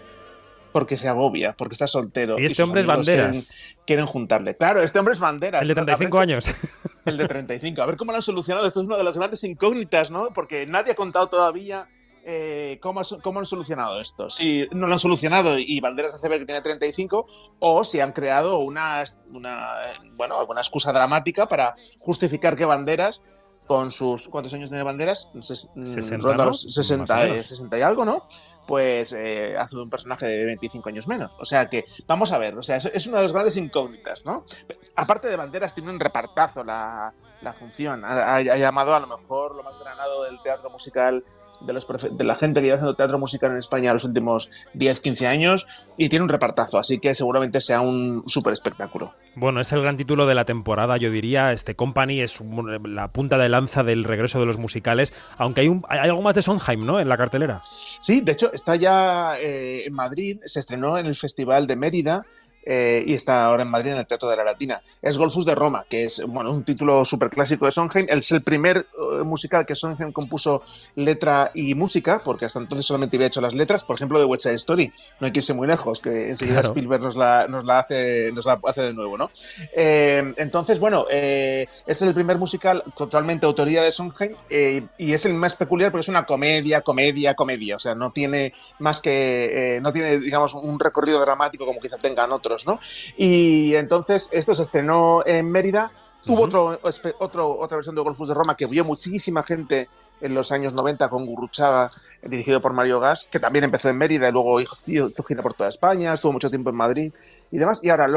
Porque se agobia, porque está soltero. Y este sus hombre es Banderas. Quieren, quieren juntarle. Claro, este hombre es Banderas. El de A ver 35 cómo- años. El de 35. A ver cómo lo han solucionado. Esto es una de las grandes incógnitas, ¿no? Porque nadie ha contado todavía eh, cómo, cómo han solucionado esto. Si no lo han solucionado y Banderas hace ver que tiene 35, o si han creado una, una, bueno, alguna excusa dramática para justificar que Banderas, con sus. ¿Cuántos años tiene Banderas? Mm, 60, ronda ¿no? los 60, Más o eh, menos. 60 y algo, ¿no? Pues eh, hace un personaje de 25 años menos. O sea que, vamos a ver, o sea, es, es una de las grandes incógnitas, ¿no? Aparte de Banderas, tiene un repartazo la, la función. Ha llamado a lo mejor lo más granado del teatro musical, de, los profe- de la gente que lleva haciendo teatro musical en España los últimos 10, 15 años, y tiene un repartazo, así que seguramente sea un súper espectáculo. Bueno, es el gran título de la temporada, yo diría. Este Company es la punta de lanza del regreso de los musicales, aunque hay, un, hay algo más de Sondheim, ¿no? En la cartelera. Sí, de hecho, está ya eh, en Madrid, se estrenó en el Festival de Mérida. Eh, y está ahora en Madrid en el Teatro de la Latina. Es Golfus de Roma, que es bueno, un título súper clásico de Sondheim. Es el primer eh, musical que Sondheim compuso letra y música, porque hasta entonces solamente había hecho las letras. Por ejemplo, de West Side Story. No hay que irse muy lejos, que enseguida Claro. Spielberg nos la, nos la hace, nos la hace de nuevo, ¿no? Eh, entonces, bueno, eh, es el primer musical totalmente autoría de Sondheim eh, y es el más peculiar porque es una comedia, comedia, comedia. O sea, no tiene más que, eh, no tiene, digamos, un recorrido dramático como quizá tengan otros, ¿no? Y entonces esto se estrenó en Mérida. Hubo otro, otro, otra versión de Golfus de Roma que vio muchísima gente en los años 90 con Gurruchaga, dirigido por Mario Gas, que también empezó en Mérida y luego hizo gira por toda España, estuvo mucho tiempo en Madrid y demás. Y ahora,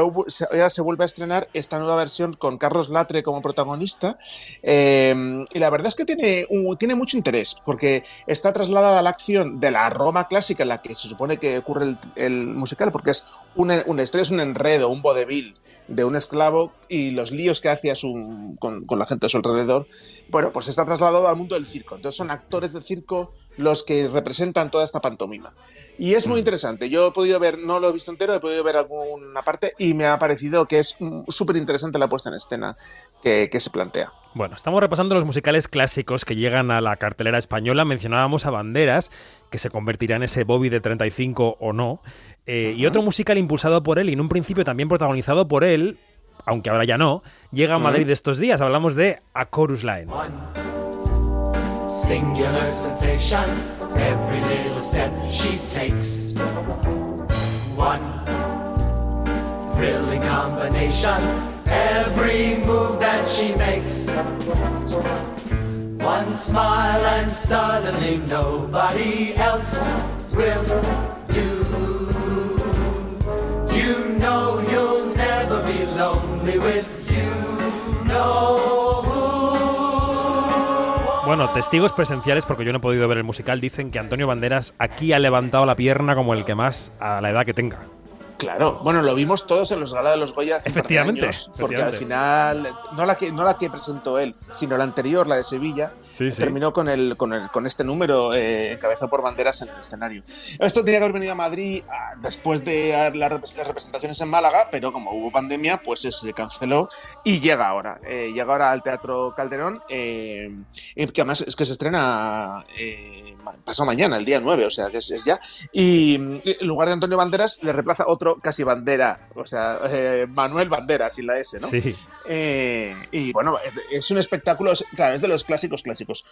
se, vuelve a estrenar esta nueva versión con Carlos Latre como protagonista. eh, y la verdad es que tiene, tiene mucho interés, porque está trasladada a la acción de la Roma clásica en la que se supone que ocurre el, musical, porque es una, historia, es un enredo, un vodevil de un esclavo y los líos que hace a su, con, con la gente a su alrededor. Bueno, pues está trasladado al mundo del circo. Entonces son actores del circo los que representan toda esta pantomima. Y es muy interesante. Yo he podido ver, no lo he visto entero, he podido ver alguna parte y me ha parecido que es mm, súper interesante la puesta en escena que, que se plantea. Bueno, estamos repasando los musicales clásicos que llegan a la cartelera española. Mencionábamos a Banderas, que se convertirá en ese Bobby de 35 o no. Eh, Y otro musical impulsado por él y en un principio también protagonizado por él, aunque ahora ya no, llega a. Madrid estos días. Hablamos de A Chorus Line. Singular sensation, every little step she takes. One thrilling combination, every move that she makes. One smile and suddenly nobody else will do. You know you'll never be lonely with you. No. Bueno, testigos presenciales, porque yo no he podido ver el musical, dicen que Antonio Banderas aquí ha levantado la pierna como el que más a la edad que tenga. Claro, bueno, lo vimos todos en los Gala de los Goya hace un par de Efectivamente, años, porque al final, no la, que, no la que presentó él, sino la anterior, la de Sevilla, Sí, sí. terminó con, el, con, el, con este número eh, encabezado por banderas en el escenario. Esto tenía que haber venido a Madrid ah, después de las representaciones en Málaga, pero como hubo pandemia, pues se canceló y llega ahora. Eh, llega ahora al Teatro Calderón, eh, que además es que se estrena eh, pasado mañana, el día 9, o sea que es, es ya. Y en lugar de Antonio Banderas le reemplaza otro casi bandera, o sea, eh, Manuel Banderas sin la S, ¿no? Sí. Eh, y bueno, es un espectáculo, es- claro, es de los clásicos clásicos,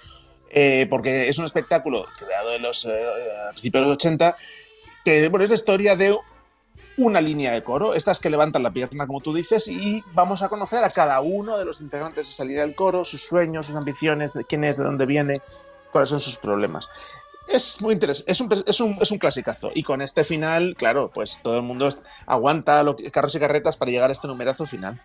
Eh, porque es un espectáculo creado en los a principios de los 80, que bueno, es la historia de una línea de coro, estas que levantan la pierna, como tú dices, y vamos a conocer a cada uno de los integrantes de línea del coro, sus sueños, sus ambiciones, de quién es, de dónde viene, cuáles son sus problemas. Es muy interesante, es un, es, un, es un clasicazo. Y con este final, claro, pues todo el mundo aguanta lo que- carros y carretas para llegar a este numerazo final.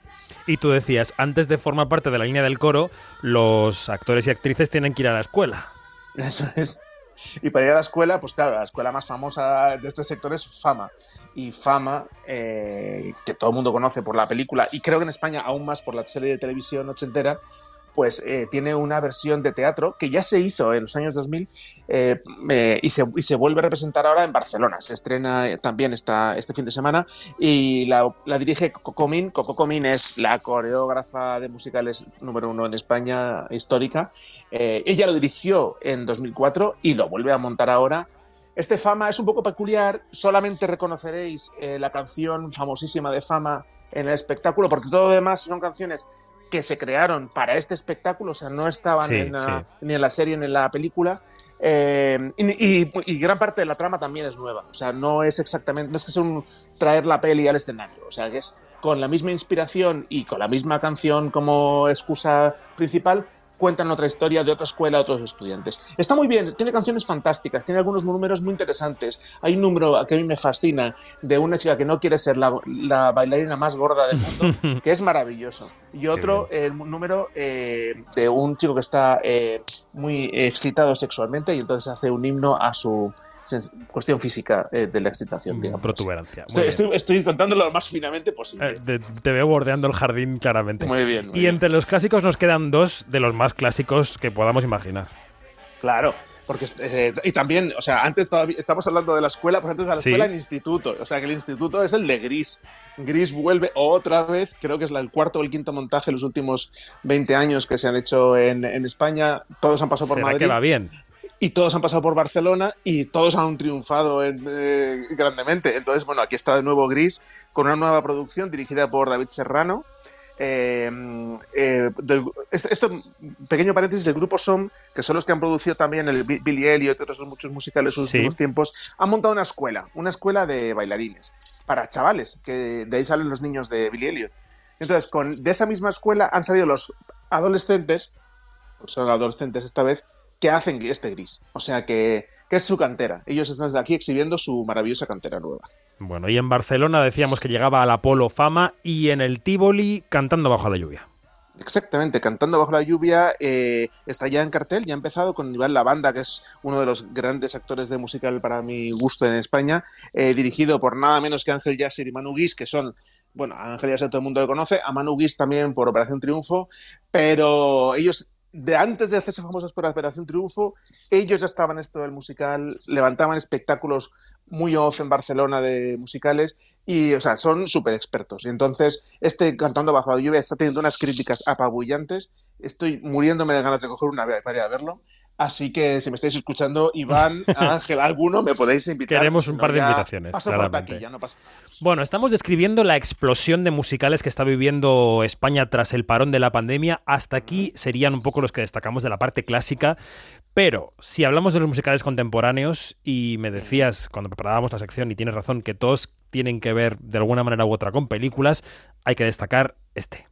Y tú decías, antes de formar parte de la línea del coro, los actores y actrices tienen que ir a la escuela. Eso es. Y para ir a la escuela, pues claro, la escuela más famosa de este sector es Fama. Y Fama, eh, que todo el mundo conoce por la película, y creo que en España aún más por la serie de televisión ochentera, pues eh, tiene una versión de teatro que ya se hizo en los años 2000 eh, eh, y, se, vuelve a representar ahora en Barcelona. Se estrena también esta, este fin de semana y la, dirige Coco Comín. Es la coreógrafa de musicales número uno en España histórica. Eh, ella lo dirigió en 2004 y lo vuelve a montar ahora. Este Fama es un poco peculiar, solamente reconoceréis la canción famosísima de Fama en el espectáculo, porque todo lo demás son canciones que se crearon para este espectáculo, o sea, no estaban Sí, en la- sí. ni en la serie ni en la película. Eh, y, y- y gran parte de la trama también es nueva, o sea, no es exactamente, no es que sea un traer la peli al escenario, o sea, que es con la misma inspiración y con la misma canción como excusa principal, cuentan otra historia de otra escuela, otros estudiantes. Está muy bien, tiene canciones fantásticas, tiene algunos números muy interesantes. Hay un número que a mí me fascina de una chica que no quiere ser la, la bailarina más gorda del mundo, que es maravilloso. Y otro eh, número eh, de un chico que está eh, muy excitado sexualmente y entonces hace un himno a su cuestión física eh, de la excitación, digamos. Protuberancia. Estoy, estoy, estoy contándolo lo más finamente posible. Eh, te, te veo bordeando el jardín claramente. Muy bien, muy y bien. entre los clásicos nos quedan dos de los más clásicos que podamos imaginar. Claro, porque eh, y también, o sea, antes todavía estamos hablando de la escuela, pues antes de la Sí. escuela el instituto, o sea, que el instituto es el de Gris. Gris vuelve otra vez, creo que es la- el cuarto o el quinto montaje en los últimos 20 años que se han hecho en, en España, todos han pasado por ¿Será Madrid. que va bien? Y todos han pasado por Barcelona y todos han triunfado en- eh, grandemente. Entonces, bueno, aquí está de nuevo Gris con una nueva producción dirigida por David Serrano. Eh, eh, del- este- esto, pequeño paréntesis, el grupo SOM, que son los que han producido también el Bi- Billy Elliot y otros muchos musicales en los Sí. últimos tiempos, han montado una escuela, una escuela de bailarines para chavales, que de ahí salen los niños de Billy Elliot. Entonces, con, de esa misma escuela han salido los adolescentes, son adolescentes esta vez, que hacen este gris. O sea que, que es su cantera. Ellos están desde aquí exhibiendo su maravillosa cantera nueva. Bueno, y en Barcelona decíamos que llegaba al Apolo Fama y en el Tivoli cantando bajo la lluvia. Exactamente, Cantando bajo la lluvia eh, está ya en cartel, ya ha empezado con Iván Lavanda, que es uno de los grandes actores de musical para mi gusto en España, eh, dirigido por nada menos que Ángel Yasser y Manu Guis, que son, bueno, a Ángel Yasser todo el mundo lo conoce, a Manu Guis también por Operación Triunfo, pero ellos, de antes de hacerse famosos por Operación Triunfo, ellos ya estaban en esto del musical, levantaban espectáculos muy off en Barcelona de musicales y, o sea, son súper expertos. Y entonces, este Cantando bajo la lluvia está teniendo unas críticas apabullantes. Estoy muriéndome de ganas de coger una vez para ir a verlo. Así que si me estáis escuchando, Iván, Ángel, alguno, me podéis invitar. Queremos un par de invitaciones, Paso por ya no pasa. Bueno, estamos describiendo la explosión de musicales que está viviendo España tras el parón de la pandemia. Hasta aquí serían un poco los que destacamos de la parte clásica. Pero si hablamos de los musicales contemporáneos, y me decías cuando preparábamos la sección, y tienes razón, que todos tienen que ver de alguna manera u otra con películas, hay que destacar este.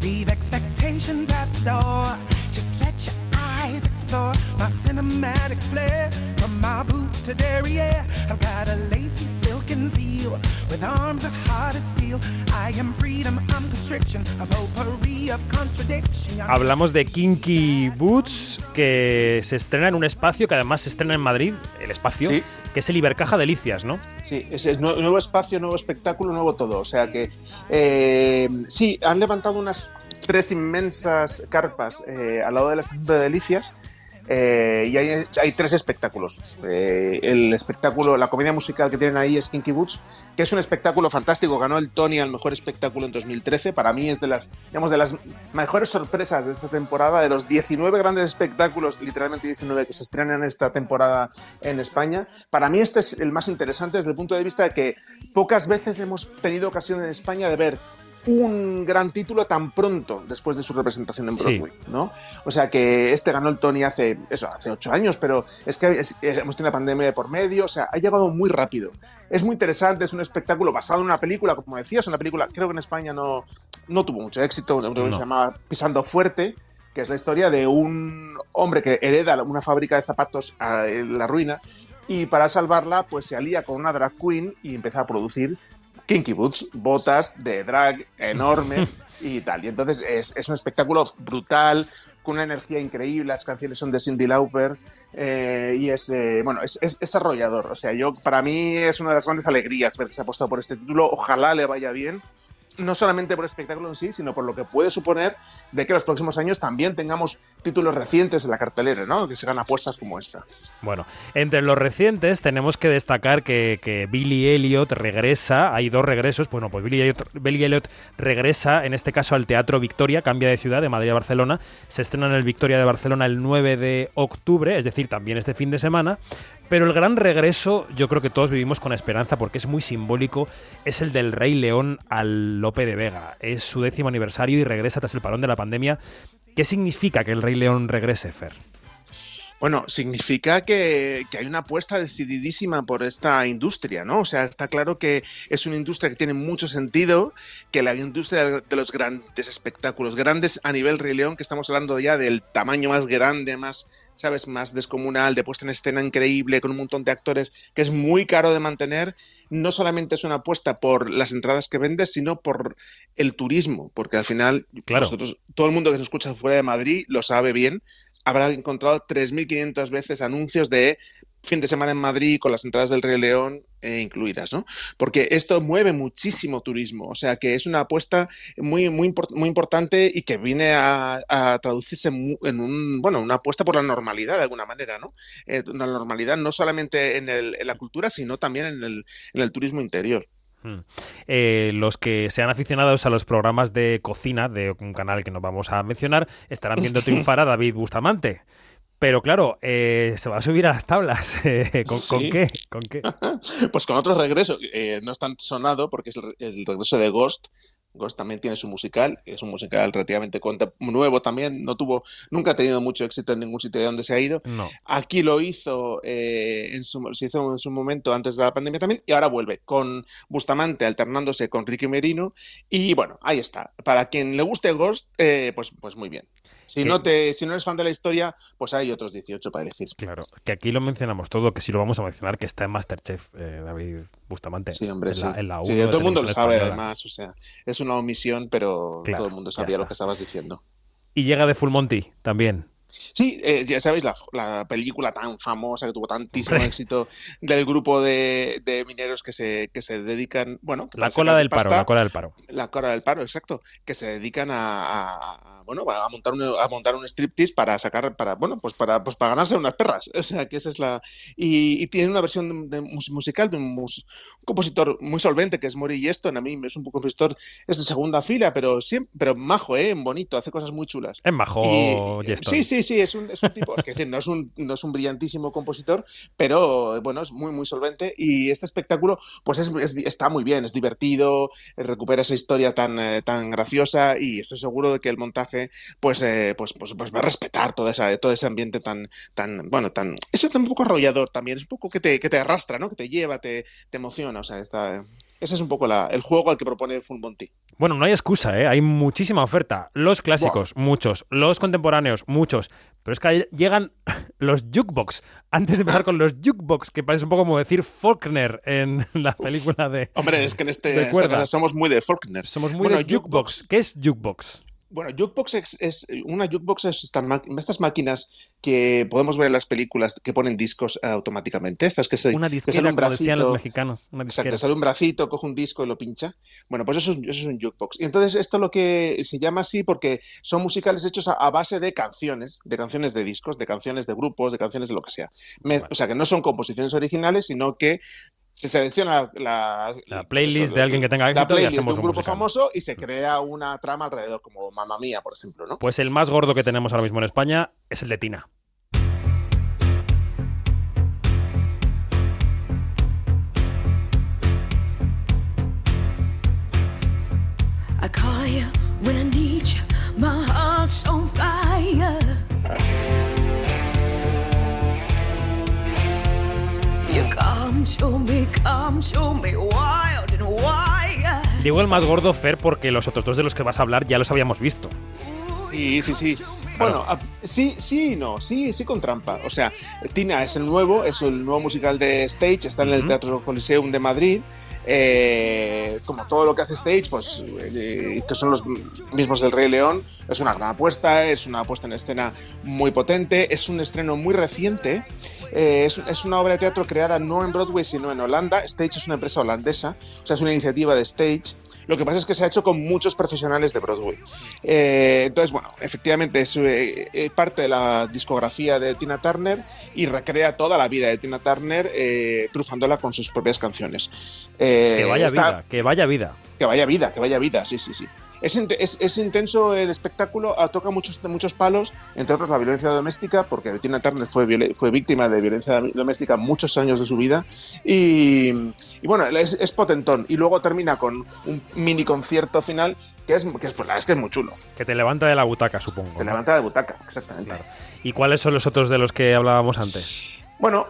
Leave expectations at the door. Just let your eyes explore my cinematic flair. From my boot to derriere, I've got a lacy silken feel with arms as hard as steel. I am freedom, I'm constriction, a potpourri of contradiction. Hablamos de Kinky Boots, que se estrena en un espacio que además se estrena en Madrid, el espacio, Sí. que es el Ibercaja Delicias, ¿no? Sí, es, es nue- nuevo espacio, nuevo espectáculo, nuevo todo. O sea que eh, sí, han levantado unas tres inmensas carpas eh, al lado de la estación de Delicias. Eh, y hay, hay tres espectáculos. Eh, el espectáculo, la comedia musical que tienen ahí es Kinky Boots, que es un espectáculo fantástico. Ganó el Tony al mejor espectáculo en 2013. Para mí es de las, digamos, de las mejores sorpresas de esta temporada. De los 19 grandes espectáculos, literalmente 19 que se estrenan esta temporada en España. Para mí este es el más interesante desde el punto de vista de que pocas veces hemos tenido ocasión en España de ver un gran título tan pronto después de su representación en Sí. Broadway, ¿no? O sea que este ganó el Tony hace eso, hace ocho años, pero es que es- hemos tenido una pandemia de por medio, o sea, ha llegado muy rápido. Es muy interesante, es un espectáculo basado en una película, como decías, una película, creo que en España no, no tuvo mucho éxito, una película que No. se llamaba Pisando Fuerte, que es la historia de un hombre que hereda una fábrica de zapatos a- en la ruina y para salvarla pues se alía con una drag queen y empieza a producir kinky boots, botas de drag enormes y tal. Y entonces es, es un espectáculo brutal, con una energía increíble, las canciones son de Cindy Lauper. eh, y es eh, bueno es, es, es arrollador o sea yo para mí es una de las grandes alegrías ver que se ha apostado por este título ojalá le vaya bien no solamente por el espectáculo en sí, sino por lo que puede suponer de que los próximos años también tengamos títulos recientes en la cartelera, ¿no? Que se hagan apuestas como esta. Bueno, entre los recientes tenemos que destacar que, que Billy Elliot regresa, hay dos regresos, bueno, pues Billy Elliot, Billy Elliot regresa, en este caso al Teatro Victoria, cambia de ciudad, de Madrid a Barcelona, se estrena en el Victoria de Barcelona el 9 de octubre, es decir, también este fin de semana, pero el gran regreso, yo creo que todos vivimos con esperanza porque es muy simbólico, es el del Rey León al Lope de Vega. Es su décimo aniversario y regresa tras el parón de la pandemia. ¿Qué significa que el Rey León regrese, Fer? Bueno, significa que, que, hay una apuesta decididísima por esta industria, ¿no? O sea, está claro que es una industria que tiene mucho sentido, que la industria de los grandes espectáculos, grandes a nivel Rey que estamos hablando ya del tamaño más grande, más, ¿sabes?, más descomunal, de puesta en escena increíble, con un montón de actores, que es muy caro de mantener, no solamente es una apuesta por las entradas que vendes, sino por el turismo, porque al final claro. nosotros, todo el mundo que se escucha fuera de Madrid lo sabe bien, habrá encontrado 3.500 veces anuncios de fin de semana en Madrid con las entradas del Rey León eh, incluidas, ¿no? Porque esto mueve muchísimo turismo, o sea que es una apuesta muy, muy, muy importante y que viene a, a traducirse en un, bueno, una apuesta por la normalidad de alguna manera, ¿no? Eh, una normalidad no solamente en, el, en, la cultura, sino también en el, en el turismo interior. Hmm. Eh, los que sean aficionados a los programas de cocina de un canal que no vamos a mencionar estarán viendo triunfar a David Bustamante. Pero claro, eh, se va a subir a las tablas. Eh, ¿Con, sí. ¿Con, qué? ¿Con qué? pues con otro regreso. Eh, no es tan sonado porque es el, el, regreso de Ghost. Ghost también tiene su musical, es un musical relativamente nuevo también, no tuvo, nunca ha tenido mucho éxito en ningún sitio de donde se ha ido. No. Aquí lo hizo, eh, en su, se hizo en su momento antes de la pandemia también, y ahora vuelve con Bustamante alternándose con Ricky Merino. Y bueno, ahí está. Para quien le guste Ghost, eh, pues, pues muy bien. Si no, te, si no eres fan de la historia, pues hay otros 18 para elegir. Claro, que aquí lo mencionamos todo, que sí lo vamos a mencionar, que está en Masterchef, eh, David Bustamante. Sí, hombre, en sí. La, en la sí todo el mundo lo sabe, española. además. O sea, es una omisión, pero claro, todo el mundo sabía lo que estabas diciendo. Y llega de Full Monty también. Sí, eh, ya sabéis, la, la, película tan famosa que tuvo tantísimo Hombre. éxito del grupo de, de, mineros que se, que se dedican, bueno... La cola del paro, la cola del paro. La cola del paro, exacto. Que se dedican a, a, a bueno, a montar un, a montar un striptease para sacar, para, bueno, pues para, pues para ganarse unas perras. O sea, que esa es la... Y, y tiene una versión de, de musical de un, mus, un, compositor muy solvente que es Mori Yeston. A mí es un compositor, es de segunda fila, pero siempre, pero majo, ¿eh? Bonito, hace cosas muy chulas. Es majo y, Sí, sí, sí, es un, es un tipo, es que no es un, no es un brillantísimo compositor, pero bueno, es muy, muy solvente. Y este espectáculo, pues es, es, está muy bien, es divertido, recupera esa historia tan, eh, tan graciosa y estoy seguro de que el montaje, pues, eh, pues, pues, pues, va a respetar toda esa, todo ese ambiente tan, tan, bueno, tan, eso es un poco arrollador también, es un poco que te, que te arrastra, ¿no? Que te lleva, te, te emociona, o sea, está, ese es un poco la, el juego al que propone Full Monty. Bueno, no hay excusa, ¿eh? hay muchísima oferta. Los clásicos, wow. muchos. Los contemporáneos, muchos. Pero es que llegan los jukebox. Antes de empezar con los jukebox, que parece un poco como decir Faulkner en la película de. Hombre, es que en este, esta casa somos muy de Faulkner. Somos muy bueno, de jukebox. jukebox. ¿Qué es jukebox? Bueno, jukebox es, es, una jukebox es estas, estas, máquinas que podemos ver en las películas que ponen discos automáticamente. Estas que se una disquera, que sale un bracito, los mexicanos. Una exacto, sale un bracito, coge un disco y lo pincha. Bueno, pues eso, eso es un jukebox. Y entonces esto lo que se llama así porque son musicales hechos a, a, base de canciones, de canciones de discos, de canciones de grupos, de canciones de lo que sea. Me, bueno. O sea, que no son composiciones originales, sino que se selecciona la, la playlist eso, de alguien que tenga éxito la playlist y hacemos de un grupo musical. famoso y se crea una trama alrededor, como Mamma Mía, por ejemplo, ¿no? Pues el más gordo que tenemos ahora mismo en España es el de Tina. Digo el más gordo, Fer, porque los otros dos de los que vas a hablar ya los habíamos visto. Sí, sí, sí. Bueno, a, sí, sí, no, sí, sí con trampa. O sea, Tina es el nuevo, es el nuevo musical de Stage, está en el Teatro Coliseum de Madrid. Eh, como todo lo que hace Stage, pues eh, que son los mismos del Rey León, es una gran apuesta, es una puesta en escena muy potente, es un estreno muy reciente, eh, es, es una obra de teatro creada no en Broadway sino en Holanda. Stage es una empresa holandesa, o sea, es una iniciativa de Stage. Lo que pasa es que se ha hecho con muchos profesionales de Broadway. Eh, entonces, bueno, efectivamente es eh, eh, parte de la discografía de Tina Turner y recrea toda la vida de Tina Turner eh, trufándola con sus propias canciones. Que vaya está- vida, que vaya vida. que vaya vida, que vaya vida, sí, sí, sí. Es, int- es- es intenso el espectáculo, ah, toca muchos, muchos palos, entre otros la violencia doméstica, porque Tina Turner fue, fue víctima de violencia doméstica muchos años de su vida. Y, y bueno, es, es potentón. Y luego termina con un mini concierto final que es, que es, pues, es que es muy chulo. Que te levanta de la butaca, supongo. Te levanta de butaca, exactamente. ¿Y cuáles son los otros de los que hablábamos antes? Bueno,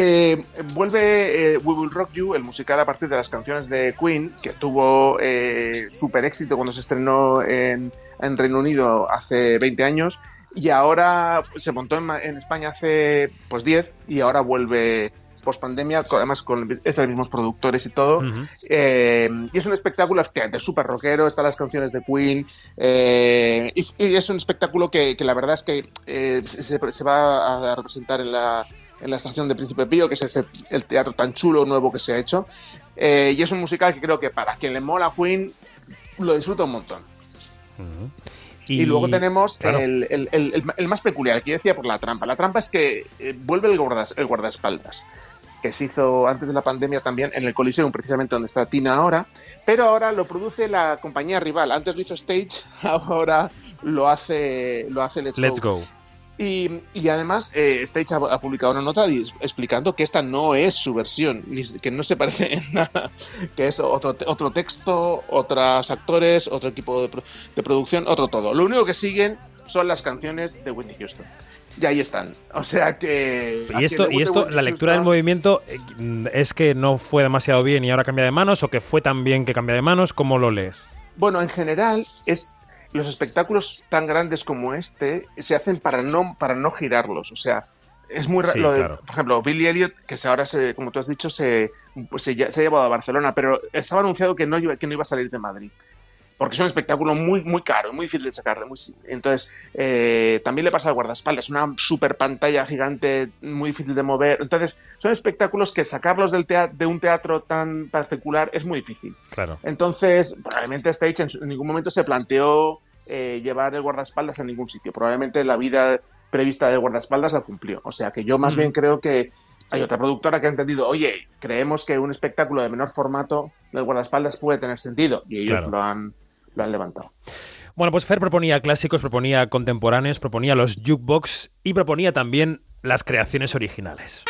eh, vuelve eh, We Will Rock You, el musical a partir de las canciones de Queen, que tuvo eh, súper éxito cuando se estrenó en, en Reino Unido hace 20 años y ahora se montó en, España hace pues 10 y ahora vuelve post pandemia, además con estos mismos productores y todo. Eh, y es un espectáculo efectivamente súper rockero, están las canciones de Queen, eh, y, y es un espectáculo que, que la verdad es que eh, se, se va a representar en la, en la estación de Príncipe Pío, que es ese, el teatro tan chulo nuevo que se ha hecho. Eh, y es un musical que creo que para quien le mola Queen, lo disfruta un montón. Y, luego tenemos claro. el, el- el- más peculiar, que yo decía por la trampa. La trampa es que eh, vuelve el, guardas- el guardaespaldas, que se hizo antes de la pandemia también en el Coliseum, precisamente donde está Tina ahora, pero ahora lo produce la compañía rival. Antes lo hizo Stage, ahora lo hace, lo hace Let's, Let's go. Y, y además, eh, Stage ha, ha publicado una nota explicando que esta no es su versión, que no se parece en nada, que es otro, otro texto, otros actores, otro equipo de, de producción, otro todo. Lo único que siguen son las canciones de Whitney Houston. Y ahí están. O sea que. Y esto, y esto la lectura del movimiento eh, es que no fue demasiado bien y ahora cambia de manos, o que fue tan bien que cambia de manos, ¿cómo lo lees? Bueno, en general, es los espectáculos tan grandes como este se hacen para no, para no girarlos. O sea, es muy Sí, lo de- claro. Por ejemplo, Billy Elliot, que ahora, se, como tú has dicho, se, pues se, se ha llevado a Barcelona, pero estaba anunciado que no, que no iba a salir de Madrid. Porque es un espectáculo muy, muy caro, muy difícil de sacarle. Muy, entonces, eh, también le pasa al guardaespaldas, una super pantalla gigante, muy difícil de mover. Entonces, son espectáculos que sacarlos del tea- de un teatro tan particular es muy difícil. Claro. Entonces, probablemente Stage en, en ningún momento se planteó eh, llevar el guardaespaldas a ningún sitio. Probablemente la vida prevista del guardaespaldas la cumplió. O sea que yo más Mm. bien creo que hay otra productora que ha entendido, oye, creemos que un espectáculo de menor formato del guardaespaldas puede tener sentido. Y ellos Claro. lo, han, lo han levantado. Bueno, pues Fer proponía clásicos, proponía contemporáneos, proponía los jukebox y proponía también las creaciones originales.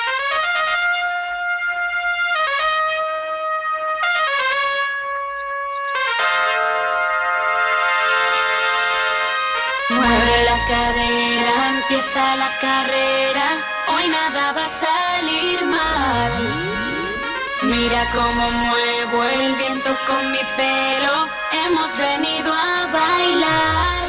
Mueve la cadera, empieza la carrera. Hoy nada va a salir mal. Mira cómo muevo el viento con mi pelo. Hemos venido a bailar.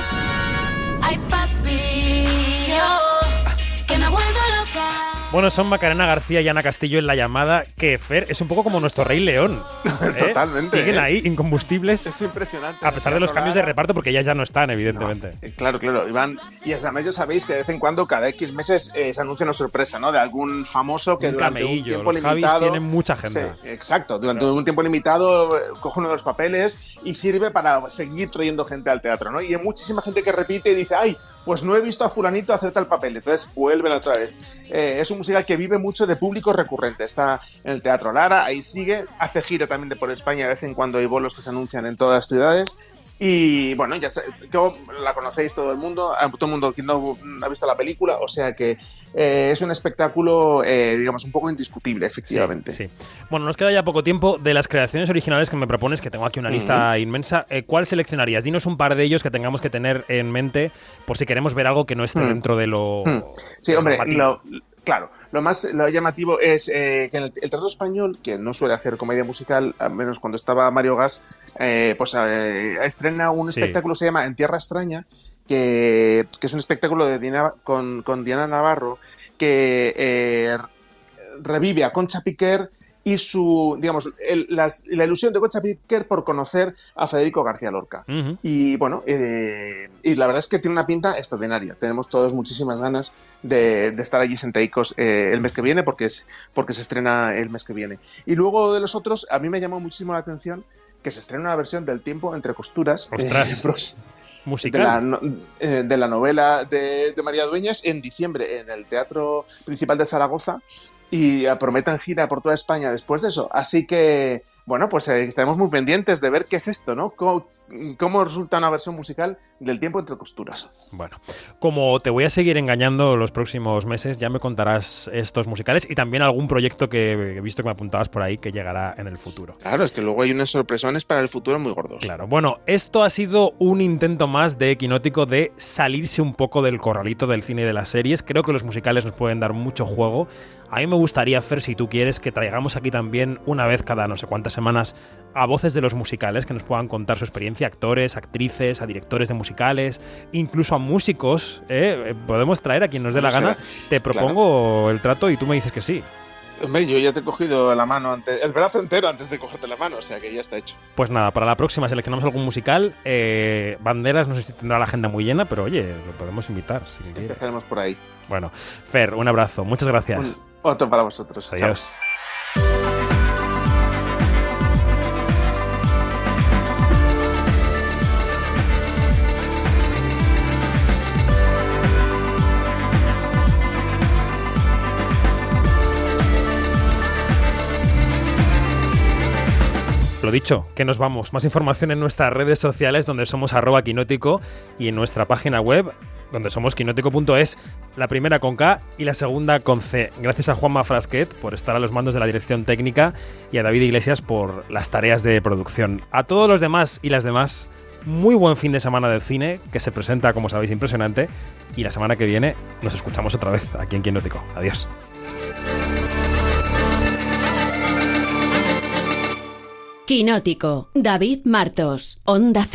Bueno, son Macarena García y Ana Castillo en la llamada, que Fer es un poco como nuestro Rey León. ¿eh? Totalmente, Siguen ¿eh? ahí, incombustibles. Es impresionante. A pesar de los cambios de reparto, porque ellas ya no están, evidentemente. Eh, Claro, claro, Iván. Y además ya sabéis que de vez en cuando, cada X meses, eh, se anuncia una sorpresa, ¿no? De algún famoso que Un durante un tiempo los limitado. tienen mucha agenda. Sí, exacto. Durante un tiempo limitado coge uno de los papeles y sirve para seguir trayendo gente al teatro, ¿no? Y hay muchísima gente que repite y dice, ay, pues no he visto a fulanito hacer tal papel. Entonces vuelven otra vez. Eh, es un musical que vive mucho de público recurrente. Está en el Teatro Lara, ahí sigue. Hace gira también de por España. De vez en cuando hay bolos que se anuncian en todas las ciudades. Y bueno, ya sé, yo la conocéis todo el mundo, a todo el mundo que no ha visto la película, o sea que eh, es un espectáculo, eh, digamos, un poco indiscutible, efectivamente. Sí. Bueno, nos queda ya poco tiempo. De las creaciones originales que me propones, que tengo aquí una lista inmensa, eh, ¿cuál seleccionarías? Dinos un par de ellos que tengamos que tener en mente por si queremos ver algo que no esté Mm. dentro de lo. Hmm. Sí, hombre, lo- claro, lo más lo llamativo es eh, que en el, el teatro español, que no suele hacer comedia musical, al menos cuando estaba Mario Gas, eh, pues eh, estrena un Sí. espectáculo que se llama En Tierra Extraña, que, que es un espectáculo de Diana- con, con Diana Navarro, que revive a Concha Piquer y su, digamos, el- las- la ilusión de Concha Piquer por conocer a Federico García Lorca. Y bueno, eh, y la verdad es que tiene una pinta extraordinaria. Tenemos todos muchísimas ganas de, de estar allí sentaicos eh, el mes que viene, porque, es, porque se estrena el mes que viene. Y luego de los otros, a mí me llamó muchísimo la atención que se estrena una versión del tiempo entre costuras. Ostras. eh, prox- Musical. de la, eh, de la novela de, de María Dueñas en diciembre en el Teatro Principal de Zaragoza y prometen gira por toda España después de eso. Así que, bueno, pues eh, estaremos muy pendientes de ver qué es esto, ¿no? Cómo, cómo resulta una versión musical del tiempo entre costuras. Bueno, como te voy a seguir engañando los próximos meses, ya me contarás estos musicales y también algún proyecto que he visto que me apuntabas por ahí que llegará en el futuro. Claro, es que luego hay unas sorpresones para el futuro muy gordos. Claro, bueno, esto ha sido un intento más de Equinótico de salirse un poco del corralito del cine y de las series. Creo que los musicales nos pueden dar mucho juego. A mí me gustaría, Fer, si tú quieres, que traigamos aquí también una vez cada no sé cuántas semanas a voces de los musicales que nos puedan contar su experiencia, actores, actrices, a directores de musicales, incluso a músicos. ¿eh? Podemos traer a quien nos dé la gana. Te propongo el trato y tú me dices que sí. Hombre, yo ya te he cogido la mano, antes, el brazo entero antes de cogerte la mano, o sea que ya está hecho. Pues nada, para la próxima seleccionamos algún musical. Eh, Banderas, no sé si tendrá la agenda muy llena, pero oye, lo podemos invitar si quieres. Empezaremos por ahí. Bueno, Fer, un abrazo. Muchas gracias. Un- otro para vosotros. Chao. Dicho, que nos vamos. Más información en nuestras redes sociales donde somos arroba quinótico y en nuestra página web donde somos quinótico.es, la primera con K y la segunda con C. Gracias a Juanma Frasquet por estar a los mandos de la dirección técnica y a David Iglesias por las tareas de producción. A todos los demás y las demás, muy buen fin de semana del cine, que se presenta, como sabéis, impresionante. Y la semana que viene nos escuchamos otra vez aquí en Quinótico. Adiós. Quinótico, David Martos, Onda C.